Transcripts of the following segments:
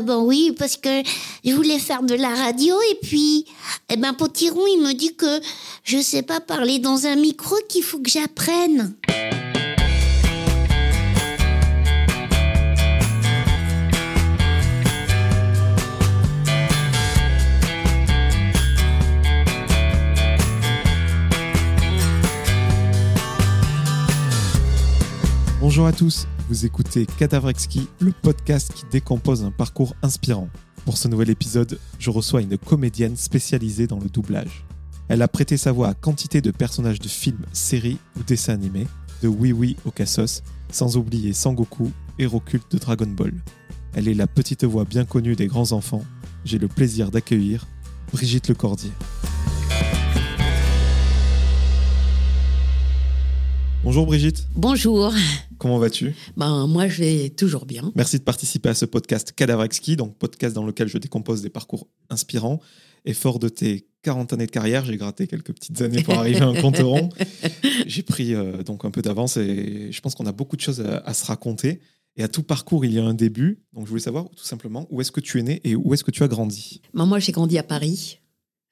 Ben oui, parce que je voulais faire de la radio et puis, eh ben Potiron, il me dit que je sais pas parler dans un micro, qu'il faut que j'apprenne. Bonjour à tous, vous écoutez Cadavrexki, le podcast qui décompose un parcours inspirant. Pour ce nouvel épisode, je reçois une comédienne spécialisée dans le doublage. Elle a prêté sa voix à quantité de personnages de films, séries ou dessins animés, de Oui Oui au Cassos, sans oublier Sangoku, héros culte de Dragon Ball. Elle est la petite voix bien connue des grands enfants. J'ai le plaisir d'accueillir Brigitte Lecordier. Bonjour Brigitte. Bonjour. Comment vas-tu? Ben moi je vais toujours bien. Merci de participer à ce podcast Cadavrexki, donc podcast dans lequel je décompose des parcours inspirants. Et fort de tes 40 années de carrière, j'ai gratté quelques petites années pour arriver à un compte rond. J'ai pris euh, donc un peu d'avance et je pense qu'on a beaucoup de choses à, à, se raconter. Et à tout parcours, il y a un début. Donc je voulais savoir tout simplement où est-ce que tu es né et où est-ce que tu as grandi? Ben, Moi j'ai grandi à Paris.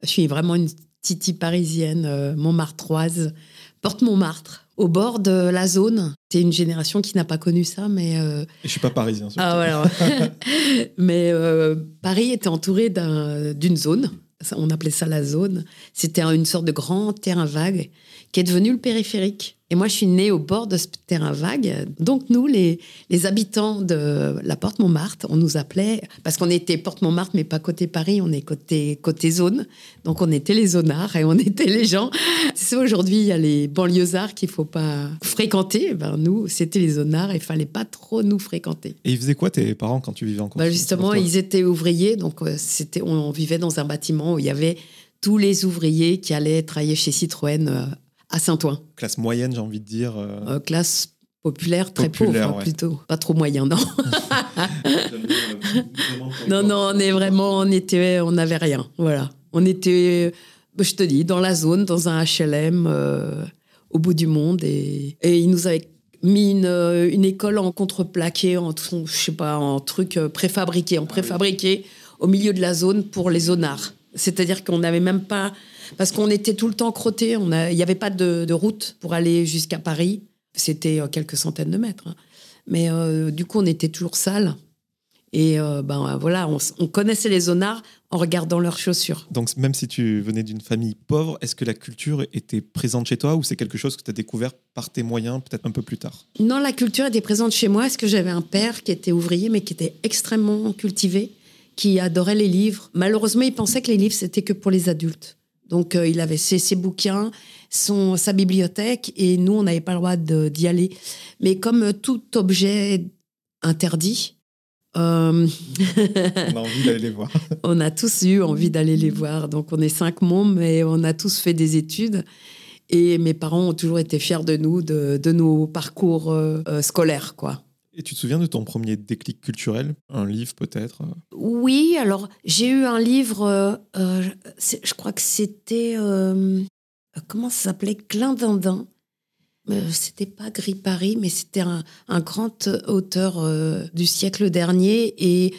Je suis vraiment une titi parisienne, euh, Montmartroise, porte Montmartre au bord de la zone. C'est une génération qui n'a pas connu ça, mais. Euh... Je suis pas parisien. Ah voilà. mais euh, Paris était entouré d'une zone. On appelait ça la zone. C'était une sorte de grand terrain vague qui est devenu le périphérique. Et moi, je suis née au bord de ce terrain vague. Donc, nous, les, les habitants de la Porte Montmartre, on nous appelait, parce qu'on était Porte Montmartre, mais pas côté Paris, on est côté, côté zone. Donc, on était les zonards et on était les gens. C'est aujourd'hui, il y a les banlieusards qu'il faut pas fréquenter. Ben, nous, c'était les zonards et il fallait pas trop nous fréquenter. Et ils faisaient quoi tes parents quand tu vivais en ben Justement, ils étaient ouvriers. Donc, c'était, on vivait dans un bâtiment où il y avait tous les ouvriers qui allaient travailler chez Citroën à Saint-Ouen. Classe moyenne, j'ai envie de dire. Euh... Euh, classe populaire, très populaire, pauvre ouais. plutôt. Pas trop moyen, non. non, non, on est vraiment, on était, on n'avait rien. Voilà, on était, je te dis, dans la zone, dans un HLM, euh, au bout du monde, et, et ils nous avaient mis une, une école en contreplaqué, en je sais pas, en truc préfabriqué, en préfabriqué, au milieu de la zone pour les zonards. C'est-à-dire qu'on n'avait même pas parce qu'on était tout le temps crottés. Il n'y avait pas de, de, route pour aller jusqu'à Paris. C'était quelques centaines de mètres. Hein. Mais euh, du coup, on était toujours sales. Et euh, ben voilà, on, on, connaissait les zonards en regardant leurs chaussures. Donc même si tu venais d'une famille pauvre, est-ce que la culture était présente chez toi ou c'est quelque chose que tu as découvert par tes moyens peut-être un peu plus tard? Non, la culture était présente chez moi. Est-ce que j'avais un père qui était ouvrier mais qui était extrêmement cultivé, qui adorait les livres? Malheureusement, il pensait que les livres c'était que pour les adultes. Donc, euh, il avait ses, ses, bouquins, son, sa bibliothèque, et nous, on n'avait pas le droit d'y aller. Mais comme euh, tout objet interdit, euh... on a envie d'aller les voir. on a tous eu envie d'aller les voir. Donc, on est cinq mômes, mais on a tous fait des études. Et mes parents ont toujours été fiers de nous, de, de nos parcours euh, scolaires, quoi. Et tu te souviens de ton premier déclic culturel? Un livre peut-être? Oui, alors j'ai eu un livre, euh, euh, je crois que c'était, euh, comment ça s'appelait? Clin d'Indin. C'était pas Gris Paris, mais c'était un, un, grand auteur du siècle dernier et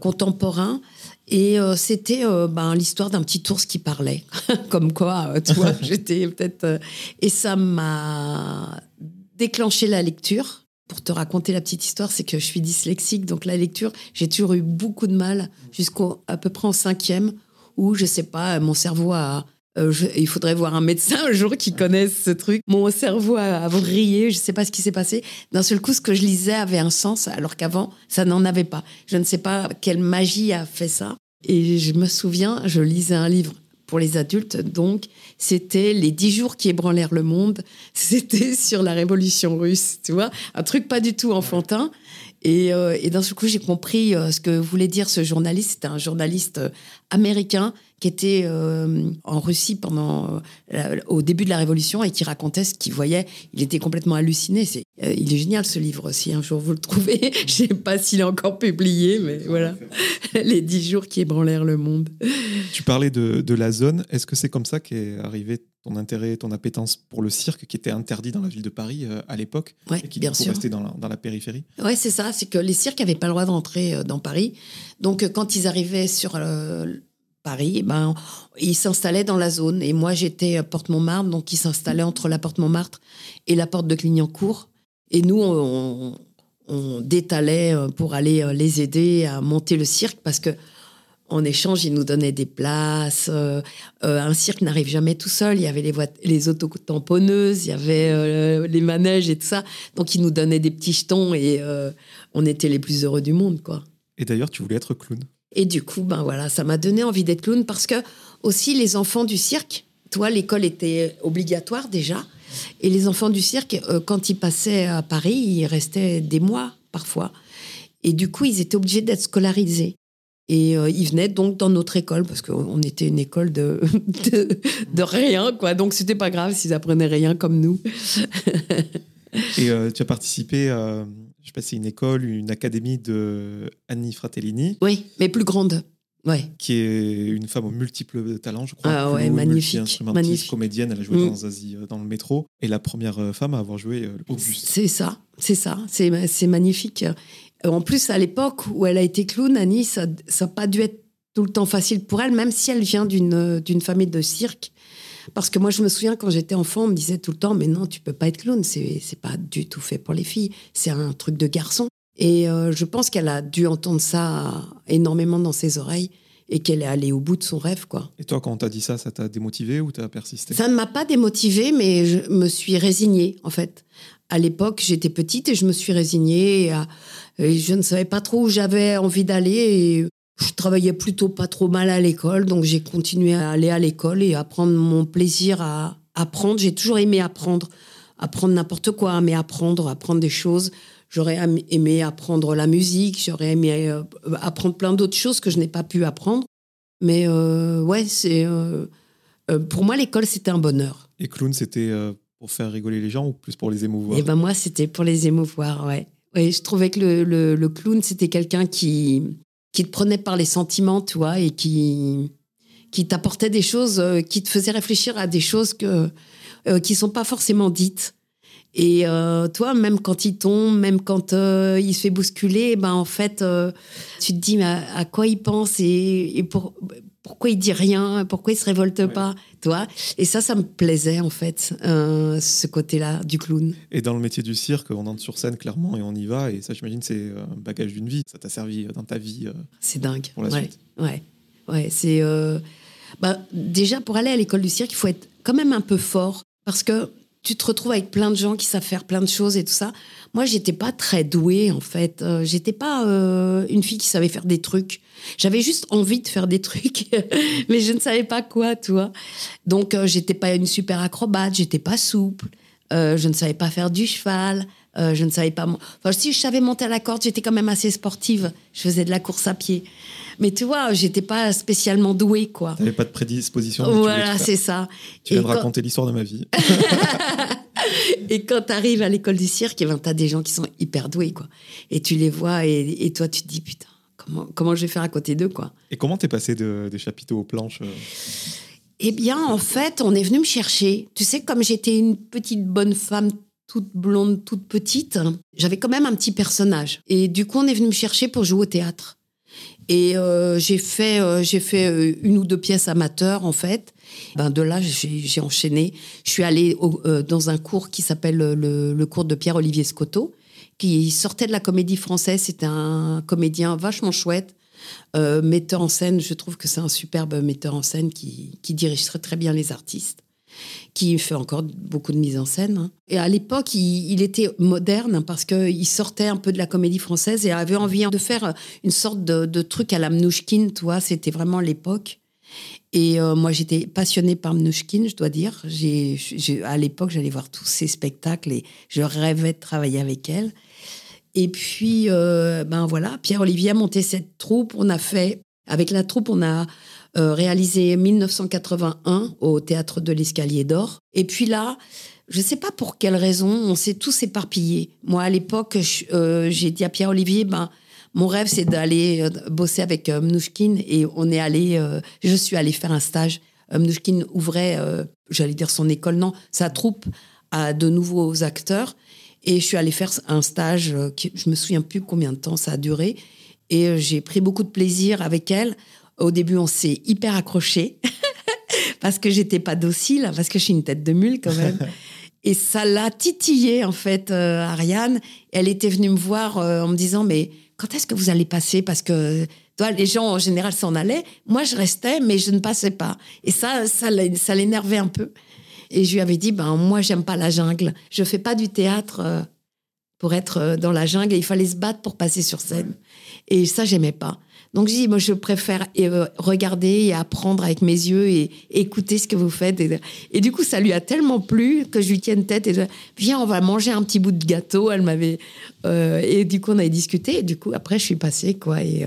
contemporain. Et c'était ben, l'histoire d'un petit ours qui parlait. Comme quoi, tu vois, j'étais peut-être. et ça m'a déclenché la lecture pour te raconter la petite histoire, c'est que je suis dyslexique, donc la lecture, j'ai toujours eu beaucoup de mal jusqu'à à peu près en cinquième, où je sais pas, mon cerveau a, euh, il faudrait voir un médecin un jour qui connaisse ce truc. Mon cerveau a, a je sais pas ce qui s'est passé. D'un seul coup, ce que je lisais avait un sens, alors qu'avant, ça n'en avait pas. Je ne sais pas quelle magie a fait ça. Et je me souviens, je lisais un livre pour les adultes. Donc, c'était les dix jours qui ébranlèrent le monde. C'était sur la révolution russe, tu vois, un truc pas du tout enfantin. Et, euh, et d'un seul coup, j'ai compris euh, ce que voulait dire ce journaliste. C'était un journaliste euh, américain qui était euh, en Russie pendant euh, au début de la Révolution et qui racontait ce qu'il voyait. Il était complètement halluciné. C'est, euh, il est génial ce livre. Si un jour vous le trouvez, je sais pas s'il est encore publié, mais voilà, les dix jours qui ébranlèrent le monde. Tu parlais de, de la zone. Est-ce que c'est comme ça qu'est arrivé ton intérêt, ton appétence pour le cirque, qui était interdit dans la ville de Paris à l'époque, ouais, et qui bien sûr. restait dans la, dans la périphérie? Ouais, c'est ça. C'est que les cirques n'avaient pas le droit d'entrer dans Paris. Donc, quand ils arrivaient sur Paris, ben, ils s'installaient dans la zone. Et moi, j'étais porte Montmartre, donc ils s'installaient entre la porte Montmartre et la porte de Clignancourt. Et nous, on, détalait pour aller les aider à monter le cirque parce que en échange, ils nous donnaient des places. Euh, un cirque n'arrive jamais tout seul. Il y avait les, les autotamponneuses, il y avait euh, les manèges et tout ça. Donc, ils nous donnaient des petits jetons et euh, on était les plus heureux du monde, quoi. Et d'ailleurs, tu voulais être clown? Et du coup, ben voilà, ça m'a donné envie d'être clown parce que aussi les enfants du cirque, toi, l'école était obligatoire déjà, et les enfants du cirque, euh, quand ils passaient à Paris, ils restaient des mois parfois, et du coup, ils étaient obligés d'être scolarisés. Et euh, ils venaient donc dans notre école parce qu'on était une école de, de, rien, quoi. Donc c'était pas grave s'ils apprenaient rien comme nous. et euh, tu as participé je sais pas, une école, une académie de Annie Fratellini. Oui, mais plus grande. Ouais. Qui est une femme aux multiples talents, je crois. Ah ouais, magnifique. magnifique. comédienne, elle a joué mm. dans Asie, dans le métro. Et la première euh, femme à avoir joué euh, Auguste. C'est ça, c'est ça. C'est magnifique. En plus, à l'époque où elle a été clown, Annie, ça n'a pas dû être tout le temps facile pour elle, même si elle vient d'une famille de cirque. Parce que moi, je me souviens quand j'étais enfant, on me disait tout le temps, mais non, tu peux pas être clown, c'est pas du tout fait pour les filles, c'est un truc de garçon. Et euh, je pense qu'elle a dû entendre ça énormément dans ses oreilles et qu'elle est allée au bout de son rêve, quoi. Et toi, quand on t'a dit ça, ça t'a démotivé ou t'as persisté? Ça ne m'a pas démotivé, mais je me suis résignée, en fait. À l'époque, j'étais petite et je me suis résignée. et je ne savais pas trop où j'avais envie d'aller. Je travaillais plutôt pas trop mal à l'école, donc j'ai continué à aller à l'école et à prendre mon plaisir à apprendre. J'ai toujours aimé apprendre, apprendre n'importe quoi, mais apprendre, apprendre des choses. J'aurais aimé apprendre la musique, j'aurais aimé euh, apprendre plein d'autres choses que je n'ai pas pu apprendre. Mais euh, ouais, c'est euh, pour moi l'école c'était un bonheur. Et clown c'était pour faire rigoler les gens ou plus pour les émouvoir? Et eh ben moi c'était pour les émouvoir, ouais. Oui, je trouvais que le, le clown c'était quelqu'un qui qui te prenait par les sentiments, tu vois, et qui, qui t'apportait des choses, euh, qui te faisait réfléchir à des choses que, euh, qui sont pas forcément dites. Et euh, toi, même quand il tombe, même quand il se fait bousculer, ben en fait, tu te dis mais à, quoi il pense et, et pour, pourquoi il dit rien, pourquoi il se révolte pas, toi. Et ça, ça me plaisait en fait, euh, ce côté-là du clown. Et dans le métier du cirque, on entre sur scène clairement et on y va. Et ça, j'imagine, c'est un bagage d'une vie. Ça t'a servi dans ta vie. Euh, c'est dingue. Pour la ouais. suite. Ouais, ouais. C'est euh, bah, déjà pour aller à l'école du cirque, il faut être quand même un peu fort parce que tu te retrouves avec plein de gens qui savent faire plein de choses et tout ça. Moi, j'étais pas très douée en fait. j'étais pas une fille qui savait faire des trucs. J'avais juste envie de faire des trucs, mais je ne savais pas quoi, toi. Donc, euh, j'étais pas une super acrobate, j'étais pas souple, euh, je ne savais pas faire du cheval, euh, je ne savais pas. Enfin, si je savais monter à la corde, j'étais quand même assez sportive. Je faisais de la course à pied. Mais tu vois, j'étais pas spécialement douée, quoi. T'avais pas de prédisposition. Voilà, c'est ça. Tu viens de raconter l'histoire de ma vie. et quand tu arrives à l'école du cirque, eh ben, tu as des gens qui sont hyper doués, quoi. Et tu les vois, et, et toi, tu te dis, putain, comment, je vais faire à côté d'eux, quoi. Et comment t'es passé des chapiteaux aux planches euh Eh bien, en fait, on est venu me chercher. Tu sais, comme j'étais une petite bonne femme toute blonde, toute petite, j'avais quand même un petit personnage. Et du coup, on est venu me chercher pour jouer au théâtre. Et euh, j'ai fait, euh, j'ai fait une ou deux pièces amateurs, en fait. Ben, de là, j'ai enchaîné. Je suis allée dans un cours qui s'appelle le, le, cours de Pierre-Olivier Scotto, qui sortait de la comédie française. C'était un comédien vachement chouette. Euh, metteur en scène, je trouve que c'est un superbe metteur en scène qui, qui dirige très, très bien les artistes, qui fait encore beaucoup de mise en scène. Hein. Et à l'époque, il, était moderne parce qu'il sortait un peu de la comédie française et avait envie de faire une sorte de, truc à la Mnouchkine, tu vois, c'était vraiment l'époque. Et euh, moi, j'étais passionnée par Mnouchkine, je dois dire. À l'époque, j'allais voir tous ses spectacles et je rêvais de travailler avec elle. Et puis, euh, ben voilà, Pierre-Olivier a monté cette troupe. On a fait, avec la troupe, on a réalisé 1981 au théâtre de l'Escalier d'Or. Et puis là, je ne sais pas pour quelle raison, on s'est tous éparpillés. Moi, à l'époque, euh, j'ai dit à Pierre-Olivier, ben, mon rêve, c'est d'aller euh, bosser avec euh, Mnouchkine. Et on est allé, euh, je suis allée faire un stage. Euh, Mnouchkine ouvrait, euh, j'allais dire son école, non, sa troupe à de nouveaux acteurs. Et je suis allée faire un stage, euh, qui, je me souviens plus combien de temps ça a duré. Et euh, j'ai pris beaucoup de plaisir avec elle. Au début, on s'est hyper accrochés parce que j'étais pas docile, parce que je suis une tête de mule quand même. Et ça l'a titillé en fait, euh, Ariane. Elle était venue me voir euh, en me disant mais quand est-ce que vous allez passer? Parce que toi, les gens en général s'en allaient. Moi, je restais, mais je ne passais pas. Et ça, ça, l'énervait un peu. Et je lui avais dit ben moi, j'aime pas la jungle. Je fais pas du théâtre euh, pour être dans la jungle. Et il fallait se battre pour passer sur scène. Et ça, j'aimais pas. Donc j'ai dit, moi, je préfère euh, regarder et apprendre avec mes yeux et, écouter ce que vous faites. Et, du coup, ça lui a tellement plu que je lui tienne tête et je, viens, on va manger un petit bout de gâteau. Elle m'avait euh, et du coup, on avait discuté. Et du coup, après, je suis passée quoi euh,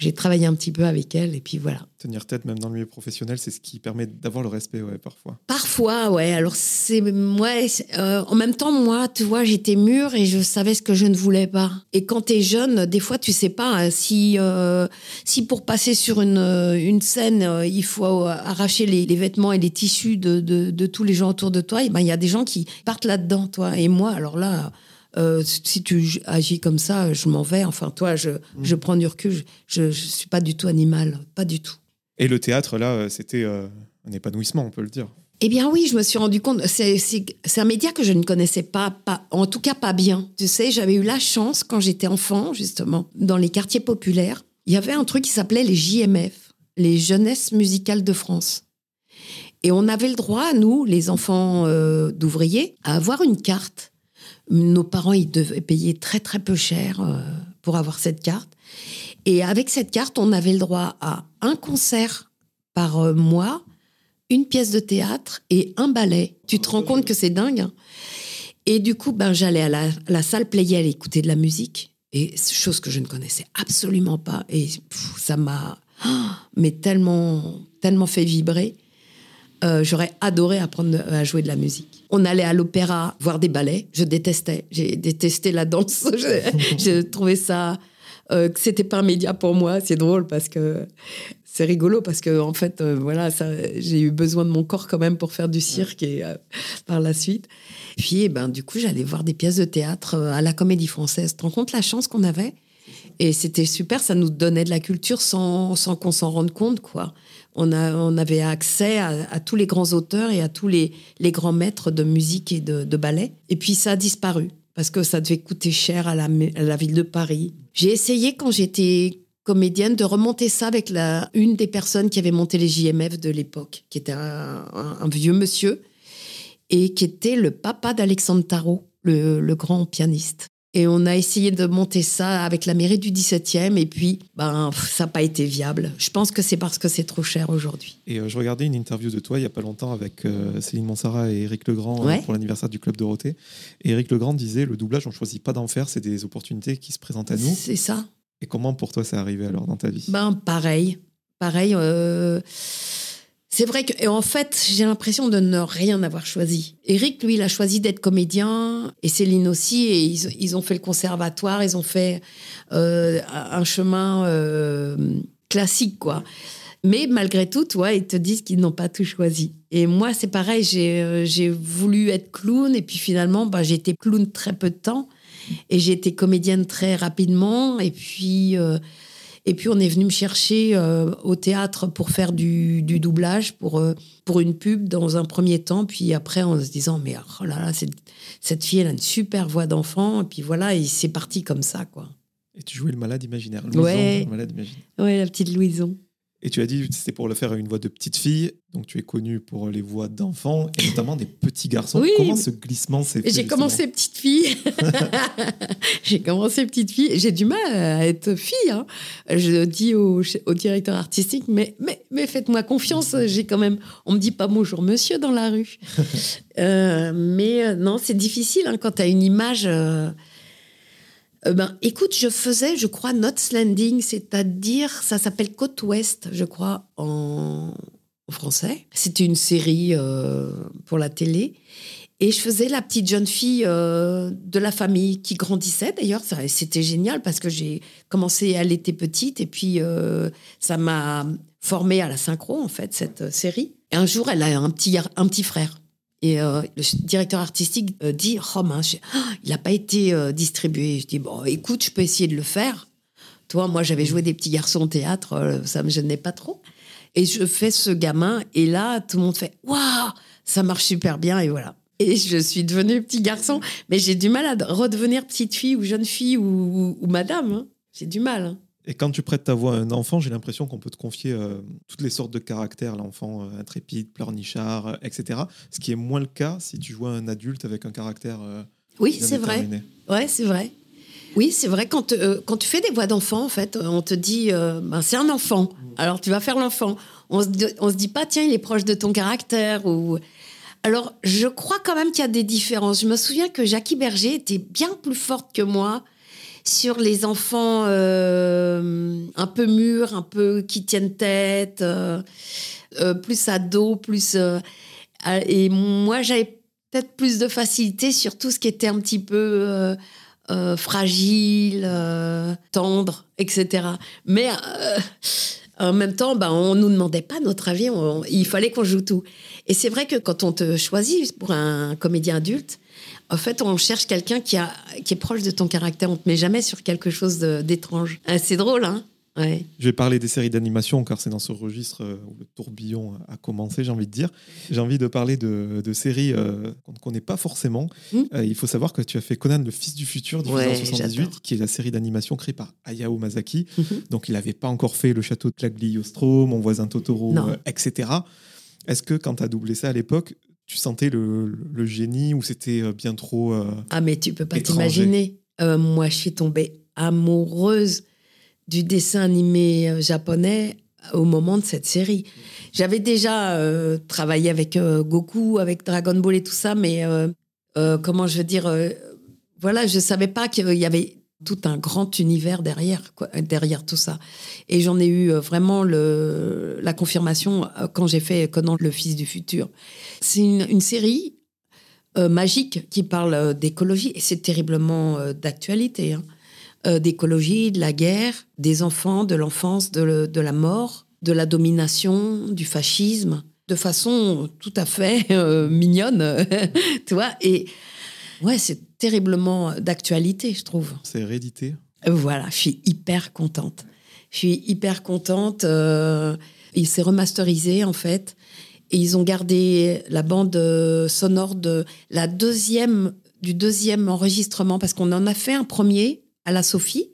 j'ai travaillé un petit peu avec elle. Et puis voilà. Tenir tête, même dans le milieu professionnel, c'est ce qui permet d'avoir le respect, ouais, parfois. Parfois, ouais. Alors c'est ouais. c'est- euh, en même temps, moi, tu vois, j'étais mûre et je savais ce que je ne voulais pas. Et quand t'es jeune, des fois, tu sais pas hein, si euh, si pour passer sur une euh, une scène, euh, il faut arracher les, les vêtements et les tissus de, de, de tous les gens autour de toi. Et ben, il y a des gens qui partent là-dedans, toi. Et moi, alors là. Euh, si tu agis comme ça, je m'en vais. Enfin, toi, je, je prends du recul. Je, je suis pas du tout animal, pas du tout. Et le théâtre, là, euh, c'était euh, un épanouissement, on peut le dire. Eh bien oui, je me suis rendu compte, c'est un média que je ne connaissais pas, pas, en tout cas pas bien. Tu sais, j'avais eu la chance quand j'étais enfant, justement, dans les quartiers populaires, il y avait un truc qui s'appelait les JMF, les Jeunesses Musicales de France. Et on avait le droit, nous, les enfants euh, d'ouvriers, à avoir une carte. Nos parents, ils devaient payer très très peu cher euh, pour avoir cette carte. Et avec cette carte, on avait le droit à un concert par euh, mois, une pièce de théâtre et un ballet. Tu te rends compte que c'est dingue. hein et du coup, ben, j'allais à la, la salle Playel écouter de la musique. Et chose que je ne connaissais absolument pas. Et ça m'a mais tellement, tellement fait vibrer. Euh, J'aurais adoré apprendre à jouer de la musique. On allait à l'opéra voir des ballets. Je détestais. J'ai détesté la danse. Je trouvais ça euh, que c'était pas un média pour moi. C'est drôle parce que c'est rigolo parce que en fait, euh, voilà, j'ai eu besoin de mon corps quand même pour faire du cirque et euh, par la suite. Puis, eh ben, du coup, j'allais voir des pièces de théâtre euh, à la Comédie Française. Tu te rends compte la chance qu'on avait? Et c'était super. Ça nous donnait de la culture sans, sans qu'on s'en rende compte, quoi. On, avait accès à, tous les grands auteurs et à tous les, les grands maîtres de musique et de, ballet. Et puis, ça a disparu parce que ça devait coûter cher à la, ville de Paris. J'ai essayé quand j'étais comédienne de remonter ça avec la, une des personnes qui avait monté les JMF de l'époque, qui était un, vieux monsieur et qui était le papa d'Alexandre Tarot, le grand pianiste. Et on a essayé de monter ça avec la mairie du 17e et puis ben, ça n'a pas été viable. Je pense que c'est parce que c'est trop cher aujourd'hui. Et euh, je regardais une interview de toi il n'y a pas longtemps avec euh, Céline Monsara et Eric Legrand euh, Ouais. pour l'anniversaire du Club Dorothée. Et Eric Legrand disait le doublage, on ne choisit pas d'en faire, c'est des opportunités qui se présentent à nous. C'est ça. Et comment pour toi c'est arrivé alors dans ta vie? Ben pareil, pareil. C'est vrai que, en fait, j'ai l'impression de ne rien avoir choisi. Eric, lui, il a choisi d'être comédien, et Céline aussi, et ils, ont fait le conservatoire, ils ont fait euh, un chemin euh, classique, quoi. Mais malgré tout, toi, ils te disent qu'ils n'ont pas tout choisi. Et moi, c'est pareil, j'ai euh, voulu être clown, et puis finalement, bah, j'ai été clown très peu de temps, et j'ai été comédienne très rapidement, et puis... et puis on est venu me chercher euh, au théâtre pour faire du, du doublage pour, euh, pour une pub dans un premier temps. Puis après, en se disant, mais oh là là, cette, cette fille, elle a une super voix d'enfant. Et puis voilà, et c'est parti comme ça, quoi. Et tu jouais le malade imaginaire. Louison, Ouais. le malade imaginaire. Ouais, la petite Louison. Et tu as dit c'était pour le faire à une voix de petite fille, donc tu es connue pour les voix d'enfants et notamment des petits garçons. Oui. Comment ce glissement s'est fait J'ai commencé petite fille. j'ai commencé petite fille. J'ai du mal à être fille. hein. Je dis au, au directeur artistique, mais, mais, mais faites-moi confiance. J'ai quand même. On me dit pas bonjour monsieur dans la rue. Euh, mais euh, non, c'est difficile hein, quand tu as une image. euh, Euh, ben, écoute, je faisais, je crois, Knots Landing, c'est-à-dire, ça s'appelle Côte Ouest, je crois, en, français. C'était une série euh, pour la télé. Et je faisais la petite jeune fille euh, de la famille qui grandissait d'ailleurs. C'était génial parce que j'ai commencé, elle était petite et puis ça m'a formée à la synchro en fait, cette série. Et un jour, elle a un petit, un petit frère. Et euh, le directeur artistique euh, dit Oh mince, ah, il n'a pas été euh, distribué. Je dis Bon, écoute, je peux essayer de le faire. Toi, moi, j'avais joué des petits garçons au théâtre, ça me gênait pas trop. Et je fais ce gamin, et là, tout le monde fait Waouh, ça marche super bien, et voilà. Et je suis devenue petit garçon, mais j'ai du mal à redevenir petite fille ou jeune fille ou, ou- ou madame. hein. J'ai du mal. hein. Et quand tu prêtes ta voix à un enfant, j'ai l'impression qu'on peut te confier euh, toutes les sortes de caractères, l'enfant euh, intrépide, pleurnichard, euh, etc. Ce qui est moins le cas si tu joues un adulte avec un caractère. Oui, c'est vrai. Ouais, c'est vrai. Oui, c'est vrai. Quand, quand tu fais des voix d'enfant, en fait, on te dit, ben, c'est un enfant. Alors tu vas faire l'enfant. On on se dit pas, tiens, il est proche de ton caractère. Ou... Alors, je crois quand même qu'il y a des différences. Je me souviens que Jackie Berger était bien plus forte que moi sur les enfants euh, un peu mûrs, un peu qui tiennent tête, euh, euh, plus ados, plus. euh, et moi, j'avais peut-être plus de facilité sur tout ce qui était un petit peu euh, fragile, tendre, etc. Mais en même temps, ben, on nous demandait pas notre avis, il fallait qu'on joue tout. Et c'est vrai que quand on te choisit pour un comédien adulte, en fait, on cherche quelqu'un qui, a, qui est proche de ton caractère. On te met jamais sur quelque chose d'étrange. Ah, c'est drôle, hein Ouais. Je vais parler des séries d'animation car c'est dans ce registre euh, où le tourbillon a commencé, j'ai envie de dire. J'ai envie de parler de, de séries euh, qu'on ne connaît pas forcément. Hmm. Euh, il faut savoir que tu as fait Conan le fils du futur, diffusé Ouais, en 78, j'adore. qui est la série d'animation créée par Hayao Miyazaki. Mhm. Donc il n'avait pas encore fait le château de Cagliostro, Mon voisin Totoro, euh, etc. Est-ce que quand tu as doublé ça à l'époque, tu sentais le, le génie ou c'était euh, bien trop... euh, Ah, mais tu peux pas t'imaginer. Euh, moi, je suis tombée amoureuse du dessin animé japonais au moment de cette série. J'avais déjà euh, travaillé avec Goku, avec Dragon Ball et tout ça, mais comment je veux dire, voilà, je savais pas qu'il y avait tout un grand univers derrière, derrière tout ça. Et j'en ai eu euh, vraiment le, la confirmation euh, quand j'ai fait Conan le fils du futur. C'est une, série euh, magique qui parle d'écologie et c'est terriblement d'actualité. hein. D'écologie, de la guerre, des enfants, de l'enfance, de, de la mort, de la domination, du fascisme, de façon tout à fait mignonne, tu vois. Et ouais, c'est terriblement d'actualité, je trouve. c'est hérédité Euh, Voilà, je suis hyper contente. Je suis hyper contente. euh, il s'est remasterisé, en fait. Et ils ont gardé la bande euh, sonore de la deuxième, du deuxième enregistrement, parce qu'on en a fait un premier à la Sophie.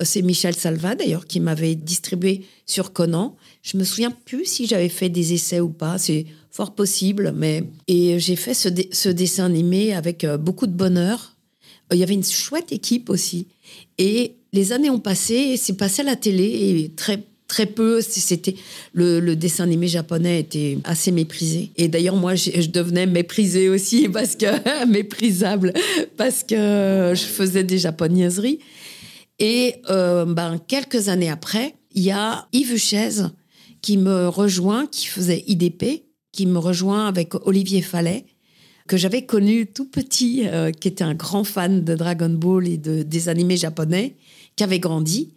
Euh, C'est Michel Salva, d'ailleurs, qui m'avait distribué sur Conan. Je me souviens plus si j'avais fait des essais ou pas. C'est fort possible, mais et j'ai fait ce, dessin animé avec euh, beaucoup de bonheur. Il y avait une chouette équipe aussi. Et les années ont passé, c'est passé à la télé, et très, très peu, c'était le, dessin animé japonais était assez méprisé. Et d'ailleurs, moi, je devenais méprisée aussi, parce que, méprisable, parce que je faisais des japonaiseries. Et euh, ben, quelques années après, il y a Yves Huchez qui me rejoint, qui faisait IDP, qui me rejoint avec Olivier Fallet, que j'avais connu tout petit, euh, qui était un grand fan de Dragon Ball et de, des animés japonais, qui avait grandi